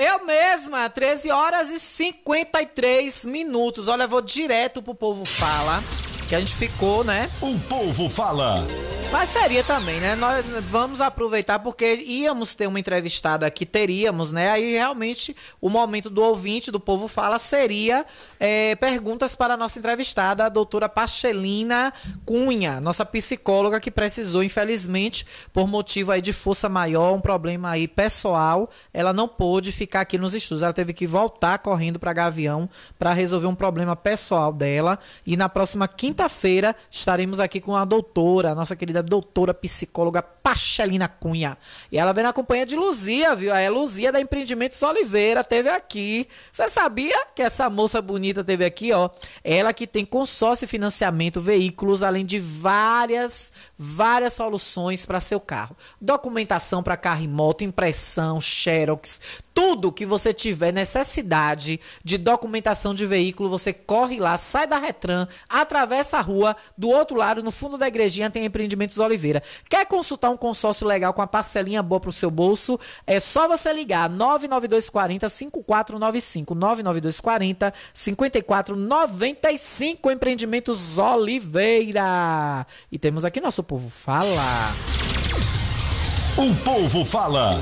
Eu mesma, 13 horas e 53 minutos. Olha, eu vou direto pro povo fala. Que a gente ficou, né? O povo fala. Mas seria também, né? Nós vamos aproveitar porque íamos ter uma entrevistada aqui, teríamos, né? Aí realmente o momento do ouvinte, do povo fala, seria é, perguntas para a nossa entrevistada, a doutora Pachelina Cunha, nossa psicóloga que precisou, infelizmente, por motivo aí de força maior, um problema aí pessoal, ela não pôde ficar aqui nos estudos. Ela teve que voltar correndo para Gavião para resolver um problema pessoal dela. E na próxima quinta-feira estaremos aqui com a doutora, a nossa querida doutora psicóloga Pachelina Cunha. E ela vem na companhia de Luzia, viu? É Luzia da Empreendimentos Oliveira, teve aqui. Você sabia que essa moça bonita teve aqui, ó? Ela que tem consórcio e financiamento, veículos, além de várias, várias soluções para seu carro. Documentação para carro e moto, impressão, xerox, tudo que você tiver necessidade de documentação de veículo, você corre lá, sai da Retran, atravessa a rua, do outro lado, no fundo da igrejinha, tem Empreendimentos Oliveira. Quer consultar um consórcio legal com a parcelinha boa pro seu bolso? É só você ligar 99240 5495 99240 5495 Empreendimentos Oliveira. E temos aqui nosso povo fala. O povo fala.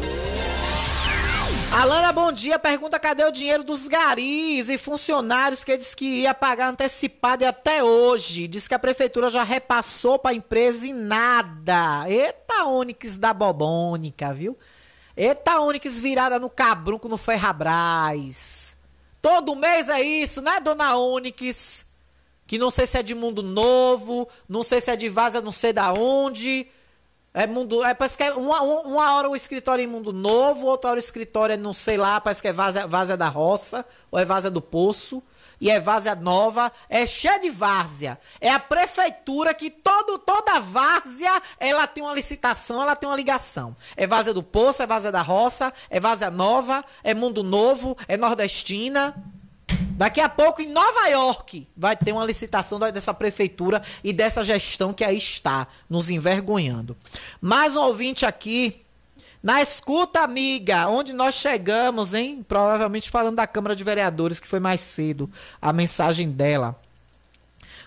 Alana, bom dia. Pergunta cadê o dinheiro dos garis e funcionários que disse que ia pagar antecipado e até hoje. Diz que a prefeitura já repassou para a empresa e nada. Eita, Onix da Bobônica, viu? Eita, Onix virada no cabrunco no Ferrabras. Todo mês é isso, né, dona Onix? Que não sei se é de Mundo Novo, não sei se é de Vaza, não sei da onde. É mundo. É, parece que é uma, uma hora o escritório é Mundo Novo, outra hora o escritório é não sei lá, parece que é Vaza da Roça, ou é Vaza do Poço, e é Várzea Nova, é cheia de várzea. É a prefeitura que todo, toda várzea, ela tem uma licitação, ela tem uma ligação. É Várzea do Poço, é Várzea da Roça, é Várzea Nova, é Mundo Novo, é Nordestina. Daqui a pouco, em Nova York, vai ter uma licitação dessa prefeitura e dessa gestão que aí está, nos envergonhando. Mais um ouvinte aqui, na escuta, amiga, onde nós chegamos, hein? Provavelmente falando da Câmara de Vereadores, que foi mais cedo a mensagem dela.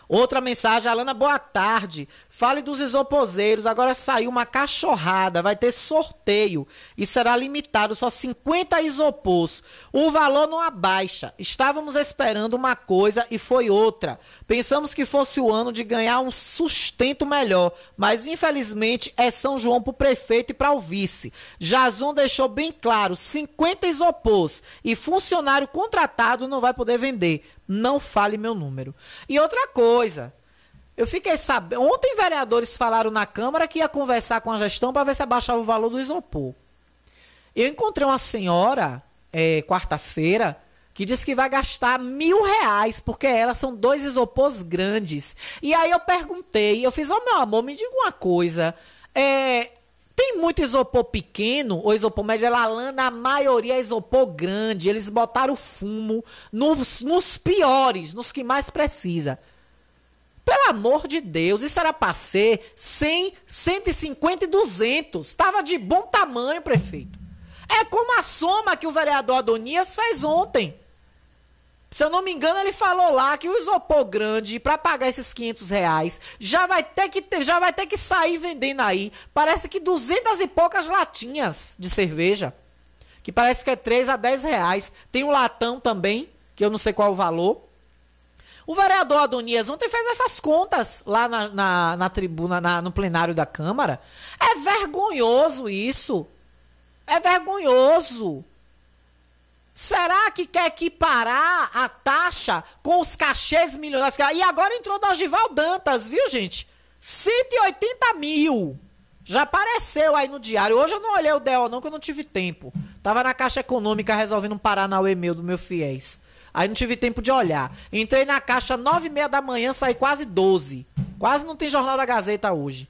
Outra mensagem, Alana, boa tarde. Fale dos isoposeiros. Agora saiu uma cachorrada. Vai ter sorteio e será limitado só 50 isopôs. O valor não abaixa. Estávamos esperando uma coisa e foi outra. Pensamos que fosse o ano de ganhar um sustento melhor, mas infelizmente é São João para o prefeito e para o vice. Jason deixou bem claro: 50 isopôs e funcionário contratado não vai poder vender não fale meu número. E outra coisa, eu fiquei sabendo. Ontem vereadores falaram na Câmara que ia conversar com a gestão para ver se abaixava o valor do isopor. Eu encontrei uma senhora, é, quarta-feira, que disse que vai gastar mil reais, porque elas são dois isopores grandes. E aí eu perguntei, eu fiz, ô oh, meu amor, me diga uma coisa. É, tem muito isopor pequeno ou isopor médio, ela lana, a maioria é isopor grande. Eles botaram fumo nos, nos piores, nos que mais precisa. Pelo amor de Deus, isso era para ser 100, 150 e 200. Tava de bom tamanho, prefeito. É como a soma que o vereador Adonias fez ontem. Se eu não me engano, ele falou lá que o isopor grande, para pagar esses 500 reais, já vai, ter que ter, já vai ter que sair vendendo aí. Parece que 200 e poucas latinhas de cerveja. Que parece que é 3 a 10 reais. Tem um latão também, que eu não sei qual o valor. O vereador Adonias ontem fez essas contas lá na, na, na tribuna, na, no plenário da Câmara. É vergonhoso isso. É vergonhoso. Será que quer equiparar a taxa com os cachês milionários? E agora entrou da Gival Dantas, viu, gente? 180 mil. Já apareceu aí no diário. Hoje eu não olhei o DEO, não, que eu não tive tempo. Tava na Caixa Econômica resolvendo um Paranauê meu do meu fiéis. Aí não tive tempo de olhar. Entrei na caixa nove e meia da manhã, saí quase 12. Quase não tem Jornal da Gazeta hoje.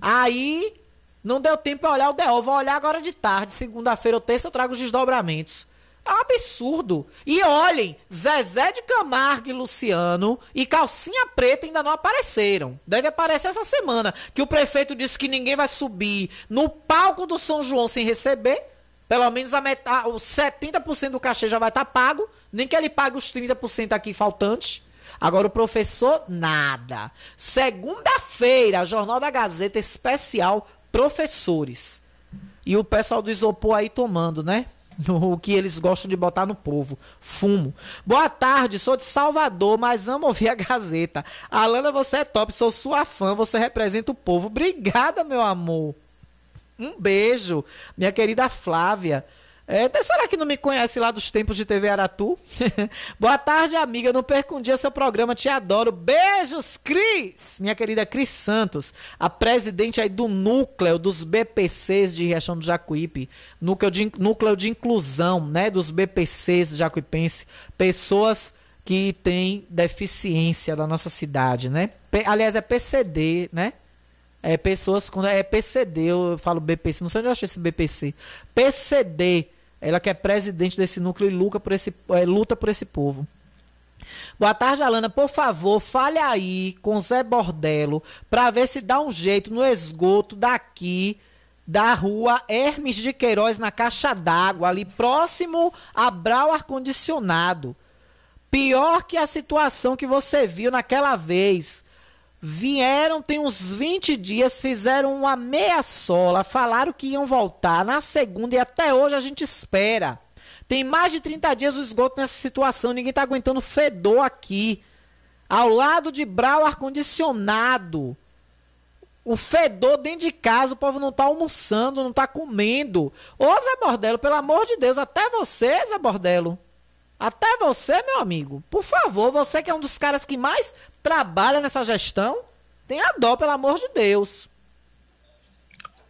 Aí não deu tempo pra olhar o DO. Vou olhar agora de tarde, segunda-feira ou terça eu trago os desdobramentos. Absurdo. E olhem, Zezé de Camargo e Luciano e Calcinha Preta ainda não apareceram. Deve aparecer essa semana. Que o prefeito disse que ninguém vai subir no palco do São João sem receber. Pelo menos a metade, os 70% do cachê já vai estar tá pago. Nem que ele pague os 30% aqui faltantes. Agora o professor, nada. Segunda-feira, Jornal da Gazeta especial Professores. E o pessoal do isopor aí tomando, né? O que eles gostam de botar no povo. Fumo. Boa tarde, sou de Salvador, mas amo ouvir a Gazeta. Alana, você é top, sou sua fã, você representa o povo. Obrigada, meu amor. Um beijo, minha querida Flávia. É, será que não me conhece lá dos tempos de TV Aratu? Boa tarde, amiga. Não perca um dia seu programa. Te adoro. Beijos, Cris! Minha querida Cris Santos, a presidente aí do núcleo dos BPCs de Riachão do Jacuípe. Núcleo de, núcleo de inclusão, né? Dos BPCs jacuipense. Pessoas que têm deficiência da nossa cidade, né? P, aliás, é PCD, né? É pessoas com. É PCD, eu falo BPC, não sei onde eu achei esse BPC. PCD ela que é presidente desse núcleo e luta por esse, é, luta por esse povo. Boa tarde, Alana. Por favor, fale aí com Zé Bordelo para ver se dá um jeito no esgoto daqui da rua Hermes de Queiroz, na caixa d'água, ali próximo a Brau Ar-Condicionado. Pior que a situação que você viu naquela vez Vieram, tem uns 20 dias, fizeram uma meia sola, falaram que iam voltar na segunda e até hoje a gente espera. Tem mais de 30 dias o esgoto nessa situação, ninguém tá aguentando fedor aqui. Ao lado de Brau ar-condicionado. O fedor dentro de casa, o povo não tá almoçando, não tá comendo. Ô Zé Bordelo, pelo amor de Deus, até você, Zé Bordelo. Até você, meu amigo. Por favor, você que é um dos caras que mais trabalha nessa gestão, tenha dó, pelo amor de Deus.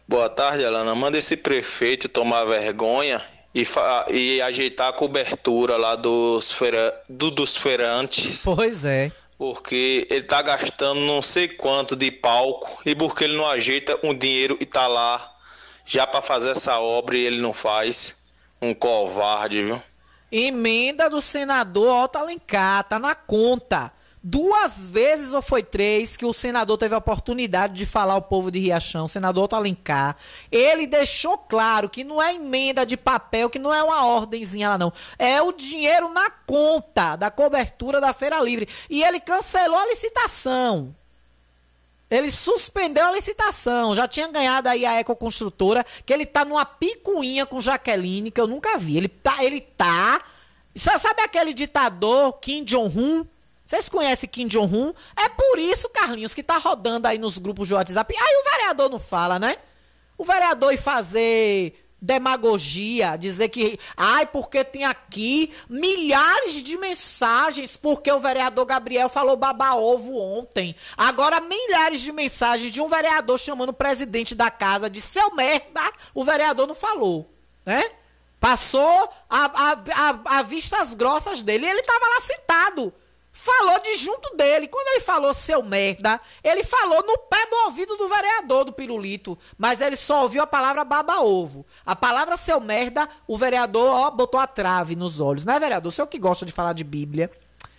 Boa tarde, Alana. Manda esse prefeito tomar vergonha e, e ajeitar a cobertura lá dos, feira do, dos feirantes. Pois é. Porque ele tá gastando não sei quanto de palco e porque ele não ajeita um dinheiro e tá lá já para fazer essa obra e ele não faz. Um covarde, viu? Emenda do senador Otto Alencar, tá na conta duas vezes ou foi três que o senador teve a oportunidade de falar ao povo de Riachão, senador Otto Alencar. Ele deixou claro que não é emenda de papel, que não é uma ordenzinha lá não. É o dinheiro na conta da cobertura da Feira Livre. E ele cancelou a licitação. Ele suspendeu a licitação. Já tinha ganhado aí a ecoconstrutora, que ele tá numa picuinha com Jaqueline, que eu nunca vi. Ele tá, ele tá. Sabe aquele ditador Kim Jong-un? Vocês conhecem Kim Jong-un? É por isso, Carlinhos, que tá rodando aí nos grupos de WhatsApp. Aí o vereador não fala, né? O vereador ir fazer demagogia, dizer que, ai, porque tem aqui milhares de mensagens, porque o vereador Gabriel falou baba-ovo ontem. Agora, milhares de mensagens de um vereador chamando o presidente da casa de seu merda, o vereador não falou, né? Passou a, a, a, a vistas grossas dele ele tava lá sentado falou de junto dele. Quando ele falou seu merda, ele falou no pé do ouvido do vereador do Pirulito. Mas ele só ouviu a palavra baba-ovo. A palavra seu merda, o vereador ó, botou a trave nos olhos. Não é, vereador? O senhor que gosta de falar de Bíblia.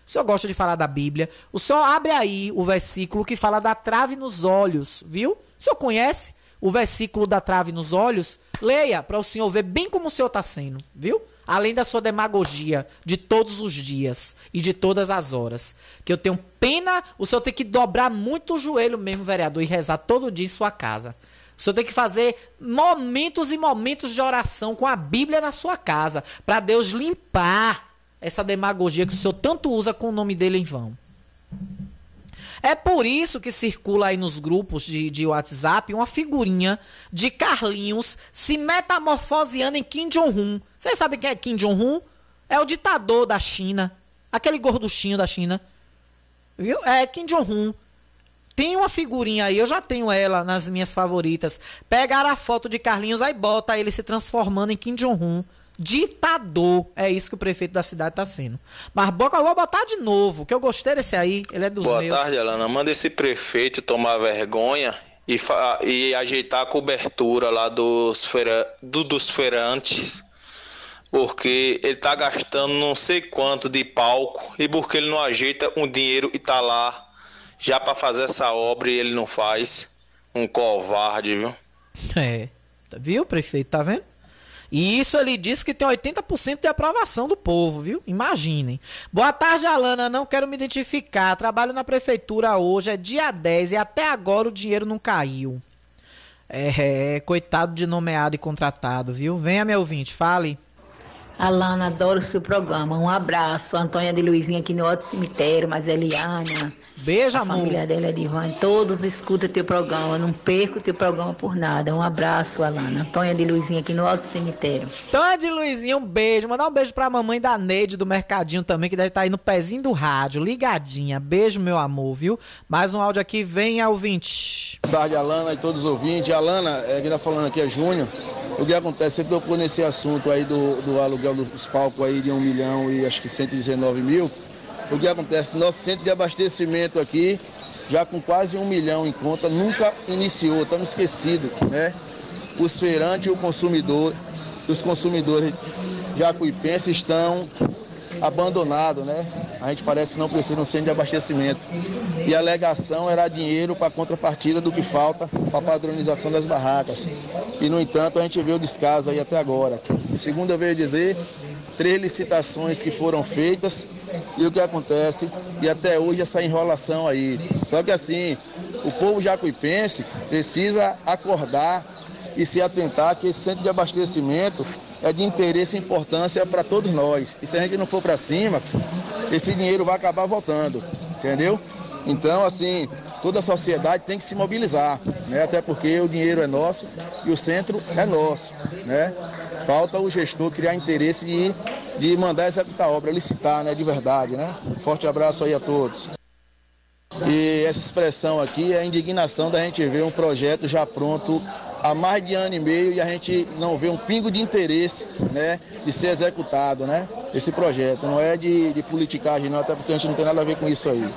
O senhor gosta de falar da Bíblia. O senhor abre aí o versículo que fala da trave nos olhos, viu? O senhor conhece o versículo da trave nos olhos? Leia para o senhor ver bem como o senhor está sendo, viu? Além da sua demagogia de todos os dias e de todas as horas. Que eu tenho pena, o senhor tem que dobrar muito o joelho mesmo, vereador, e rezar todo dia em sua casa. O senhor tem que fazer momentos e momentos de oração com a Bíblia na sua casa, para Deus limpar essa demagogia que o senhor tanto usa com o nome dele em vão. É por isso que circula aí nos grupos de, de WhatsApp uma figurinha de Carlinhos se metamorfoseando em Kim Jong-un. Vocês sabem quem é Kim Jong-un? É o ditador da China. Aquele gorduchinho da China. Viu? É Kim Jong-un. Tem uma figurinha aí, eu já tenho ela nas minhas favoritas. Pegaram a foto de Carlinhos, aí bota ele se transformando em Kim Jong-un. Ditador. É isso que o prefeito da cidade tá sendo. Mas Boca, eu vou botar de novo, que eu gostei desse aí. Ele é dos Boa meus. tarde, Alana. Manda esse prefeito tomar vergonha e, e ajeitar a cobertura lá dos, feira... do- dos feirantes. Porque ele tá gastando não sei quanto de palco e porque ele não ajeita um dinheiro e tá lá já para fazer essa obra e ele não faz. Um covarde, viu? É. Viu, prefeito? Tá vendo? E isso ele disse que tem 80% de aprovação do povo, viu? Imaginem. Boa tarde, Alana. Não quero me identificar. Trabalho na prefeitura hoje, é dia 10 e até agora o dinheiro não caiu. É, é, coitado de nomeado e contratado, viu? Venha, meu ouvinte, fale. Alana, adoro o seu programa. Um abraço. Antônia de Luizinha aqui no outro cemitério, mas Eliana. Beijo, a amor. família dela é de Ivan. Todos escutam teu programa. Eu não perco teu programa por nada. Um abraço, Alana. Antônia de Luizinha aqui no alto cemitério. Então é de Luizinha, um beijo. Mandar um beijo pra mamãe da Neide do Mercadinho também, que deve estar aí no pezinho do rádio, ligadinha. Beijo, meu amor, viu? Mais um áudio aqui, venha ouvinte. Boa tarde, Alana e todos os ouvintes. Alana, é, quem tá falando aqui é Júnior. O que acontece? Você tocou nesse assunto aí do, do aluguel dos palcos aí de 1 milhão e acho que 119 mil. O que acontece? Nosso centro de abastecimento aqui, já com quase um milhão em conta, nunca iniciou, estamos esquecidos, né? Os feirantes e o consumidor, os consumidores jacuipenses estão abandonados, né? A gente parece que não precisa de um centro de abastecimento. E a alegação era dinheiro para contrapartida do que falta para a padronização das barracas. E, no entanto, a gente vê o descaso aí até agora. Segundo eu vejo dizer, três licitações que foram feitas e o que acontece, e até hoje essa enrolação aí. Só que assim, o povo jacuipense precisa acordar e se atentar que esse centro de abastecimento é de interesse e importância para todos nós. E se a gente não for para cima, esse dinheiro vai acabar voltando, entendeu? Então, assim, toda a sociedade tem que se mobilizar, né? Até porque o dinheiro é nosso e o centro é nosso, né? Falta o gestor criar interesse de, de mandar executar a obra, licitar, né? De verdade, né? Forte abraço aí a todos. E essa expressão aqui é a indignação da gente ver um projeto já pronto há mais de ano e meio e a gente não vê um pingo de interesse, né, de ser executado, né, esse projeto. Não é de, de politicagem não, até porque a gente não tem nada a ver com isso aí.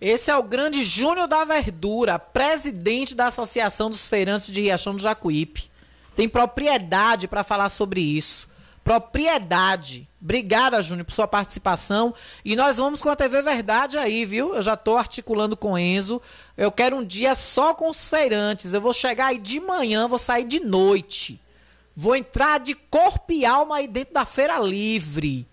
Esse é o grande Júnior da Verdura, presidente da Associação dos Feirantes de Riachão do Jacuípe. Tem propriedade para falar sobre isso. Propriedade. Obrigada, Júnior, por sua participação. E nós vamos com a TV Verdade aí, viu? Eu já tô articulando com Enzo. Eu quero um dia só com os feirantes. Eu vou chegar aí de manhã, vou sair de noite. Vou entrar de corpo e alma aí dentro da Feira Livre.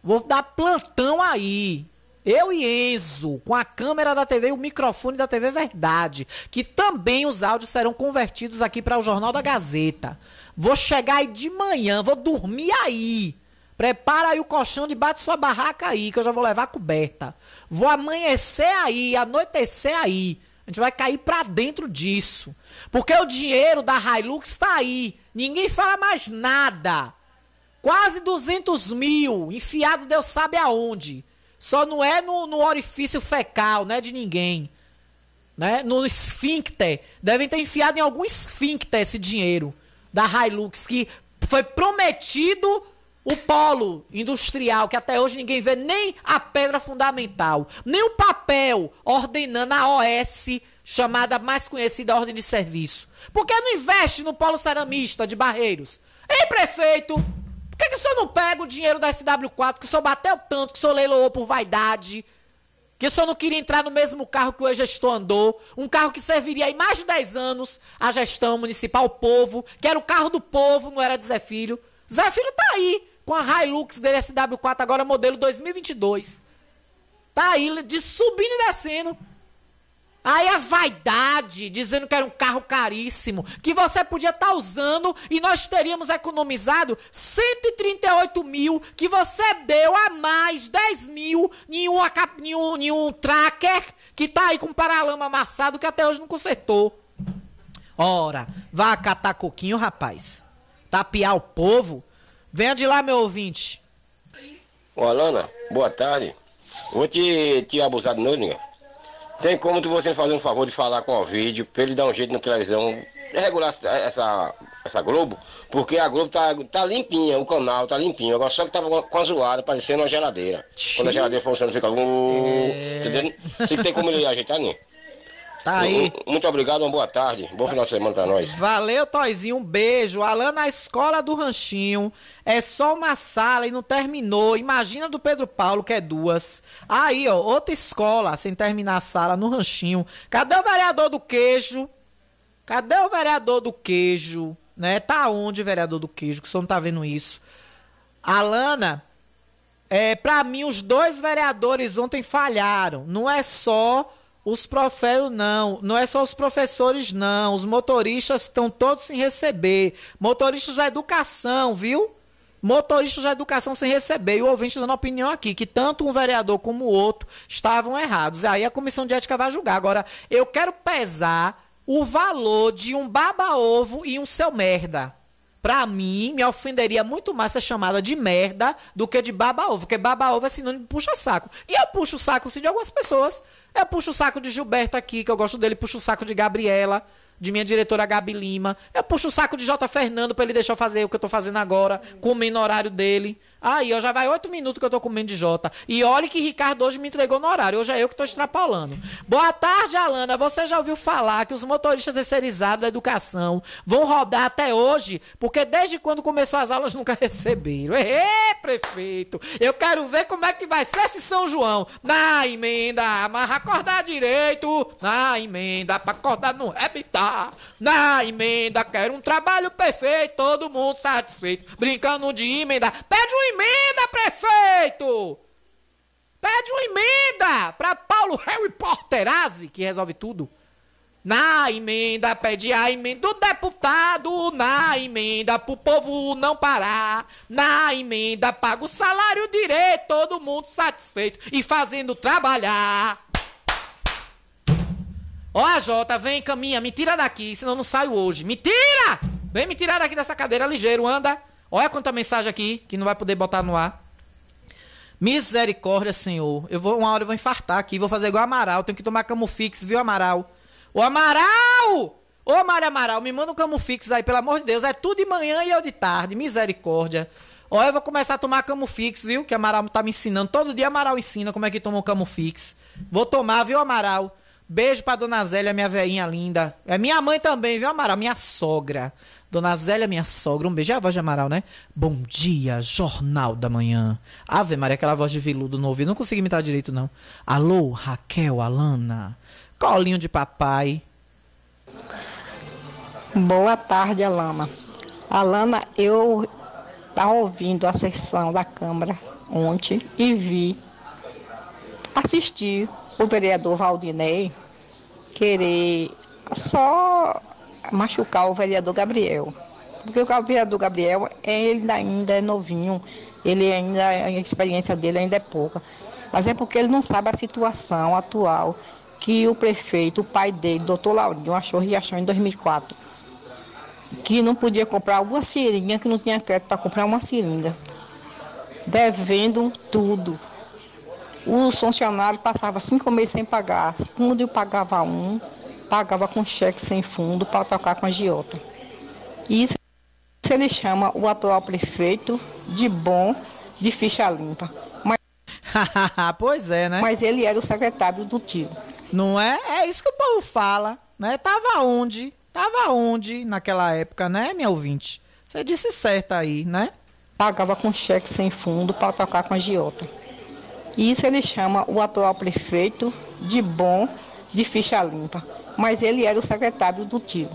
Vou dar plantão aí. Eu e Enzo, com a câmera da TV e o microfone da TV Verdade, que também os áudios serão convertidos aqui para o Jornal da Gazeta. Vou chegar aí de manhã, vou dormir aí. Prepara aí o colchão debaixo de sua barraca aí, que eu já vou levar coberta. Vou amanhecer aí, anoitecer aí. A gente vai cair pra dentro disso. Porque o dinheiro da Hilux tá aí. Ninguém fala mais nada. Quase 200 mil, enfiado Deus sabe aonde. Só não é no, no orifício fecal, né, de ninguém. Né? No esfíncter. Devem ter enfiado em algum esfíncter esse dinheiro da Hilux, que foi prometido o polo industrial, que até hoje ninguém vê nem a pedra fundamental, nem o papel ordenando a OS, chamada mais conhecida Ordem de Serviço. Por que não investe no polo ceramista de Barreiros? Ei, prefeito, por que, que o senhor não pega o dinheiro da SW4, que o senhor bateu tanto, que o senhor leiloou por vaidade, que o senhor não queria entrar no mesmo carro que o ex-gestor andou, um carro que serviria aí mais de 10 anos à gestão municipal, o povo, que era o carro do povo, não era de Zé Filho. Zé Filho tá aí, com a Hilux dele SW4, agora modelo 2022. Tá aí, de subindo e descendo. Aí a vaidade, dizendo que era um carro caríssimo, que você podia estar tá usando e nós teríamos economizado 138 mil, que você deu a mais 10 mil em um, em um, em um tracker que tá aí com paralama amassado que até hoje não consertou. Ora, vá catar coquinho, rapaz. Tapear o povo. Venha de lá, meu ouvinte. Ô, Alana, boa tarde. Vou te, te abusar de novo, ninguém. Tem como tu você fazer um favor de falar com o vídeo, pra ele dar um jeito na televisão, regular essa, essa Globo, porque a Globo tá, tá limpinha, o canal tá limpinho. Agora só que tava com a zoada, parecendo uma geladeira. Quando a geladeira funciona, fica. Uh, Entendeu? Se tem como ele ajeitar, não. Tá aí. Muito obrigado, uma boa tarde. Bom final de semana pra nós. Valeu, Toizinho. Um beijo. Alan na escola do Ranchinho. É só uma sala e não terminou. Imagina do Pedro Paulo, que é duas. Aí, ó, outra escola sem terminar a sala no Ranchinho. Cadê o vereador do queijo? Cadê o vereador do queijo? Né? Tá onde, vereador do queijo? Que o senhor não tá vendo isso. Alana, é, pra mim, os dois vereadores ontem falharam. Não é só os professores, não. Não é só os professores, não. Os motoristas estão todos sem receber. Motoristas da educação, viu? Motoristas da educação sem receber. E o ouvinte dando opinião aqui, que tanto um vereador como o outro estavam errados. Aí a comissão de ética vai julgar. Agora, eu quero pesar o valor de um baba-ovo e um seu merda. Pra mim, me ofenderia muito mais ser chamada de merda do que de baba-ovo. Porque baba-ovo é sinônimo de puxa-saco. E eu puxo o saco, sim, de algumas pessoas. Eu puxo o saco de Gilberto aqui, que eu gosto dele. Puxo o saco de Gabriela, de minha diretora Gabi Lima. Eu puxo o saco de J. Fernando pra ele deixar eu fazer o que eu tô fazendo agora, comendo no horário dele. Aí, ó, já vai oito minutos que eu tô comendo de Jota. E olhe que Ricardo hoje me entregou no horário. Hoje é eu que tô extrapolando. Boa tarde, Alana. Você já ouviu falar que os motoristas terceirizados da educação vão rodar até hoje? Porque desde quando começou as aulas nunca receberam. Ê, prefeito! Eu quero ver como é que vai ser esse São João. Na emenda, mas acordar direito. Na emenda, pra acordar no habitar. Na emenda, quero um trabalho perfeito. Todo mundo satisfeito. Brincando de emenda. Pede um emenda, prefeito! Pede uma emenda para Paulo Harry Potterazzi, que resolve tudo. Na emenda, pede a emenda do deputado. Na emenda, pro povo não parar. Na emenda, paga o salário direito. Todo mundo satisfeito e fazendo trabalhar. Ó, a Jota, vem, caminha, me tira daqui, senão não saio hoje. Me tira! Vem me tirar daqui dessa cadeira ligeiro, anda. Olha quanta mensagem aqui que não vai poder botar no ar. Misericórdia, Senhor. Eu vou uma hora eu vou infartar aqui, vou fazer igual Amaral, tenho que tomar Camufix, viu, Amaral? Ô Amaral! Ô Mário Amaral, me manda um Camufix aí, pelo amor de Deus. É tudo de manhã e eu de tarde. Misericórdia. Olha, eu vou começar a tomar Camufix, viu? Que Amaral tá me ensinando. Todo dia Amaral ensina como é que toma o Camufix. Vou tomar, viu, Amaral? Beijo pra Dona Zélia, minha veinha linda. É minha mãe também, viu, Amaral? Minha sogra. Dona Zélia, minha sogra, um beijo. É a voz de Amaral, né? Bom dia, Jornal da Manhã. Ave Maria, aquela voz de viludo no ouvido. Não consegui imitar direito, não. Alô, Raquel, Alana. Colinho de papai. Boa tarde, Alana. Alana, eu estava ouvindo a sessão da Câmara ontem e vi, assisti o vereador Valdinei querer só machucar o vereador Gabriel. Porque o vereador Gabriel, ele ainda é novinho, ele ainda, a experiência dele ainda é pouca. Mas é porque ele não sabe a situação atual que o prefeito, o pai dele, doutor Laurinho, achou Riachão em 2004. Que não podia comprar uma seringa, que não tinha crédito para comprar uma seringa. Devendo tudo. Os funcionários passavam cinco meses sem pagar. Segundo eu pagava um, pagava com cheque sem fundo para tocar com a giota. Isso ele chama o atual prefeito de bom de ficha limpa. Mas, pois é, né? Mas ele era o secretário do tio. Não é? É isso que o povo fala, né? Tava onde? Tava onde naquela época, né, minha ouvinte? Você disse certo aí, né? Pagava com cheque sem fundo para tocar com a giota. Isso ele chama o atual prefeito de bom de ficha limpa. Mas ele era o secretário do tio.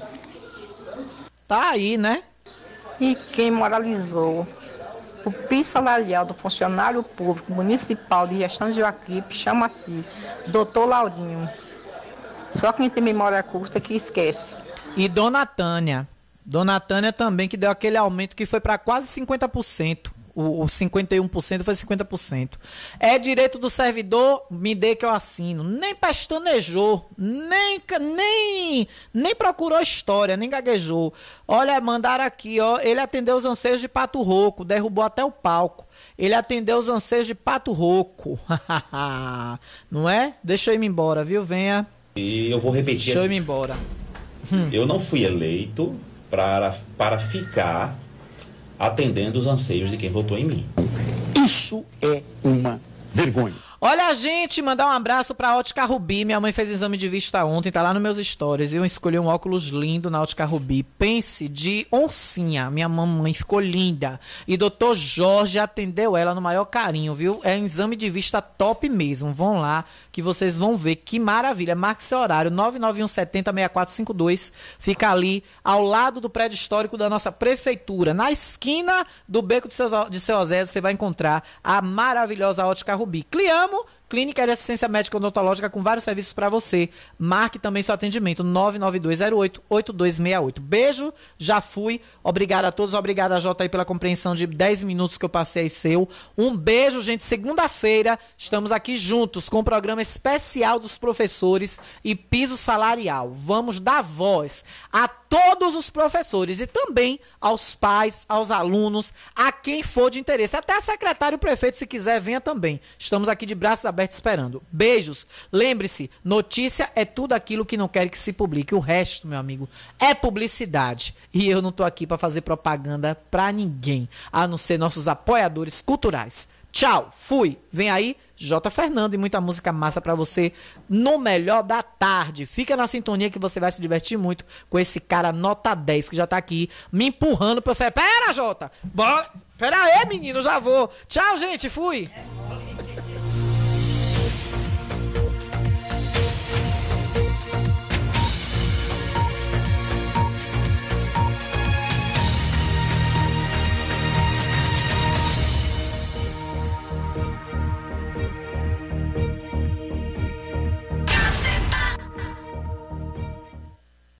Tá aí, né? E quem moralizou o piso salarial do funcionário público municipal de gestão de Joaquim chama-se Doutor Laurinho. Só quem tem memória curta que esquece. E Dona Tânia. Dona Tânia também, que deu aquele aumento que foi para quase 50%. O, o 51% foi 50%. É direito do servidor, me dê que eu assino. Nem pestanejou, nem, nem, nem procurou história, nem gaguejou. Olha, mandaram aqui, ó. Ele atendeu os anseios de Pato Roco, derrubou até o palco. Ele atendeu os anseios de Pato Roco. Não é? Deixa eu ir embora, viu? Venha. E eu vou repetir. Deixa eu ir embora. Eu não fui eleito para, para ficar atendendo os anseios de quem votou em mim. Isso é uma vergonha. Olha, gente, mandar um abraço pra Ótica Rubi. Minha mãe fez exame de vista ontem, tá lá nos meus stories. Eu escolhi um óculos lindo na Ótica Rubi. Pense de oncinha. Minha mamãe ficou linda. E doutor Jorge atendeu ela no maior carinho, viu? É um exame de vista top mesmo. Vão lá que vocês vão ver que maravilha. Marque seu horário, 991706452. Fica ali ao lado do prédio histórico da nossa prefeitura. Na esquina do Beco de Seu, de você vai encontrar a maravilhosa Ótica Rubi. Cliamo Clínica de Assistência Médica Odontológica com vários serviços para você. Marque também seu atendimento 99208-8268. Beijo, já fui. Obrigado a todos, obrigado a Jota aí pela compreensão de 10 minutos que eu passei aí seu. Um beijo, gente. Segunda-feira estamos aqui juntos com o programa especial dos professores e piso salarial. Vamos dar voz a todos os professores e também aos pais, aos alunos, a quem for de interesse. Até secretário e prefeito, se quiser, venha também. Estamos aqui de braços abertos esperando. Beijos. Lembre-se, notícia é tudo aquilo que não quer que se publique. O resto, meu amigo, é publicidade. E eu não tô aqui para fazer propaganda para ninguém, a não ser nossos apoiadores culturais. Tchau, fui. Vem aí J. Fernando e muita música massa para você no melhor da tarde. Fica na sintonia que você vai se divertir muito com esse cara nota 10 que já tá aqui me empurrando pra você. Pera, Jota! Bora! Pera aí, menino, já vou. Tchau, gente, fui!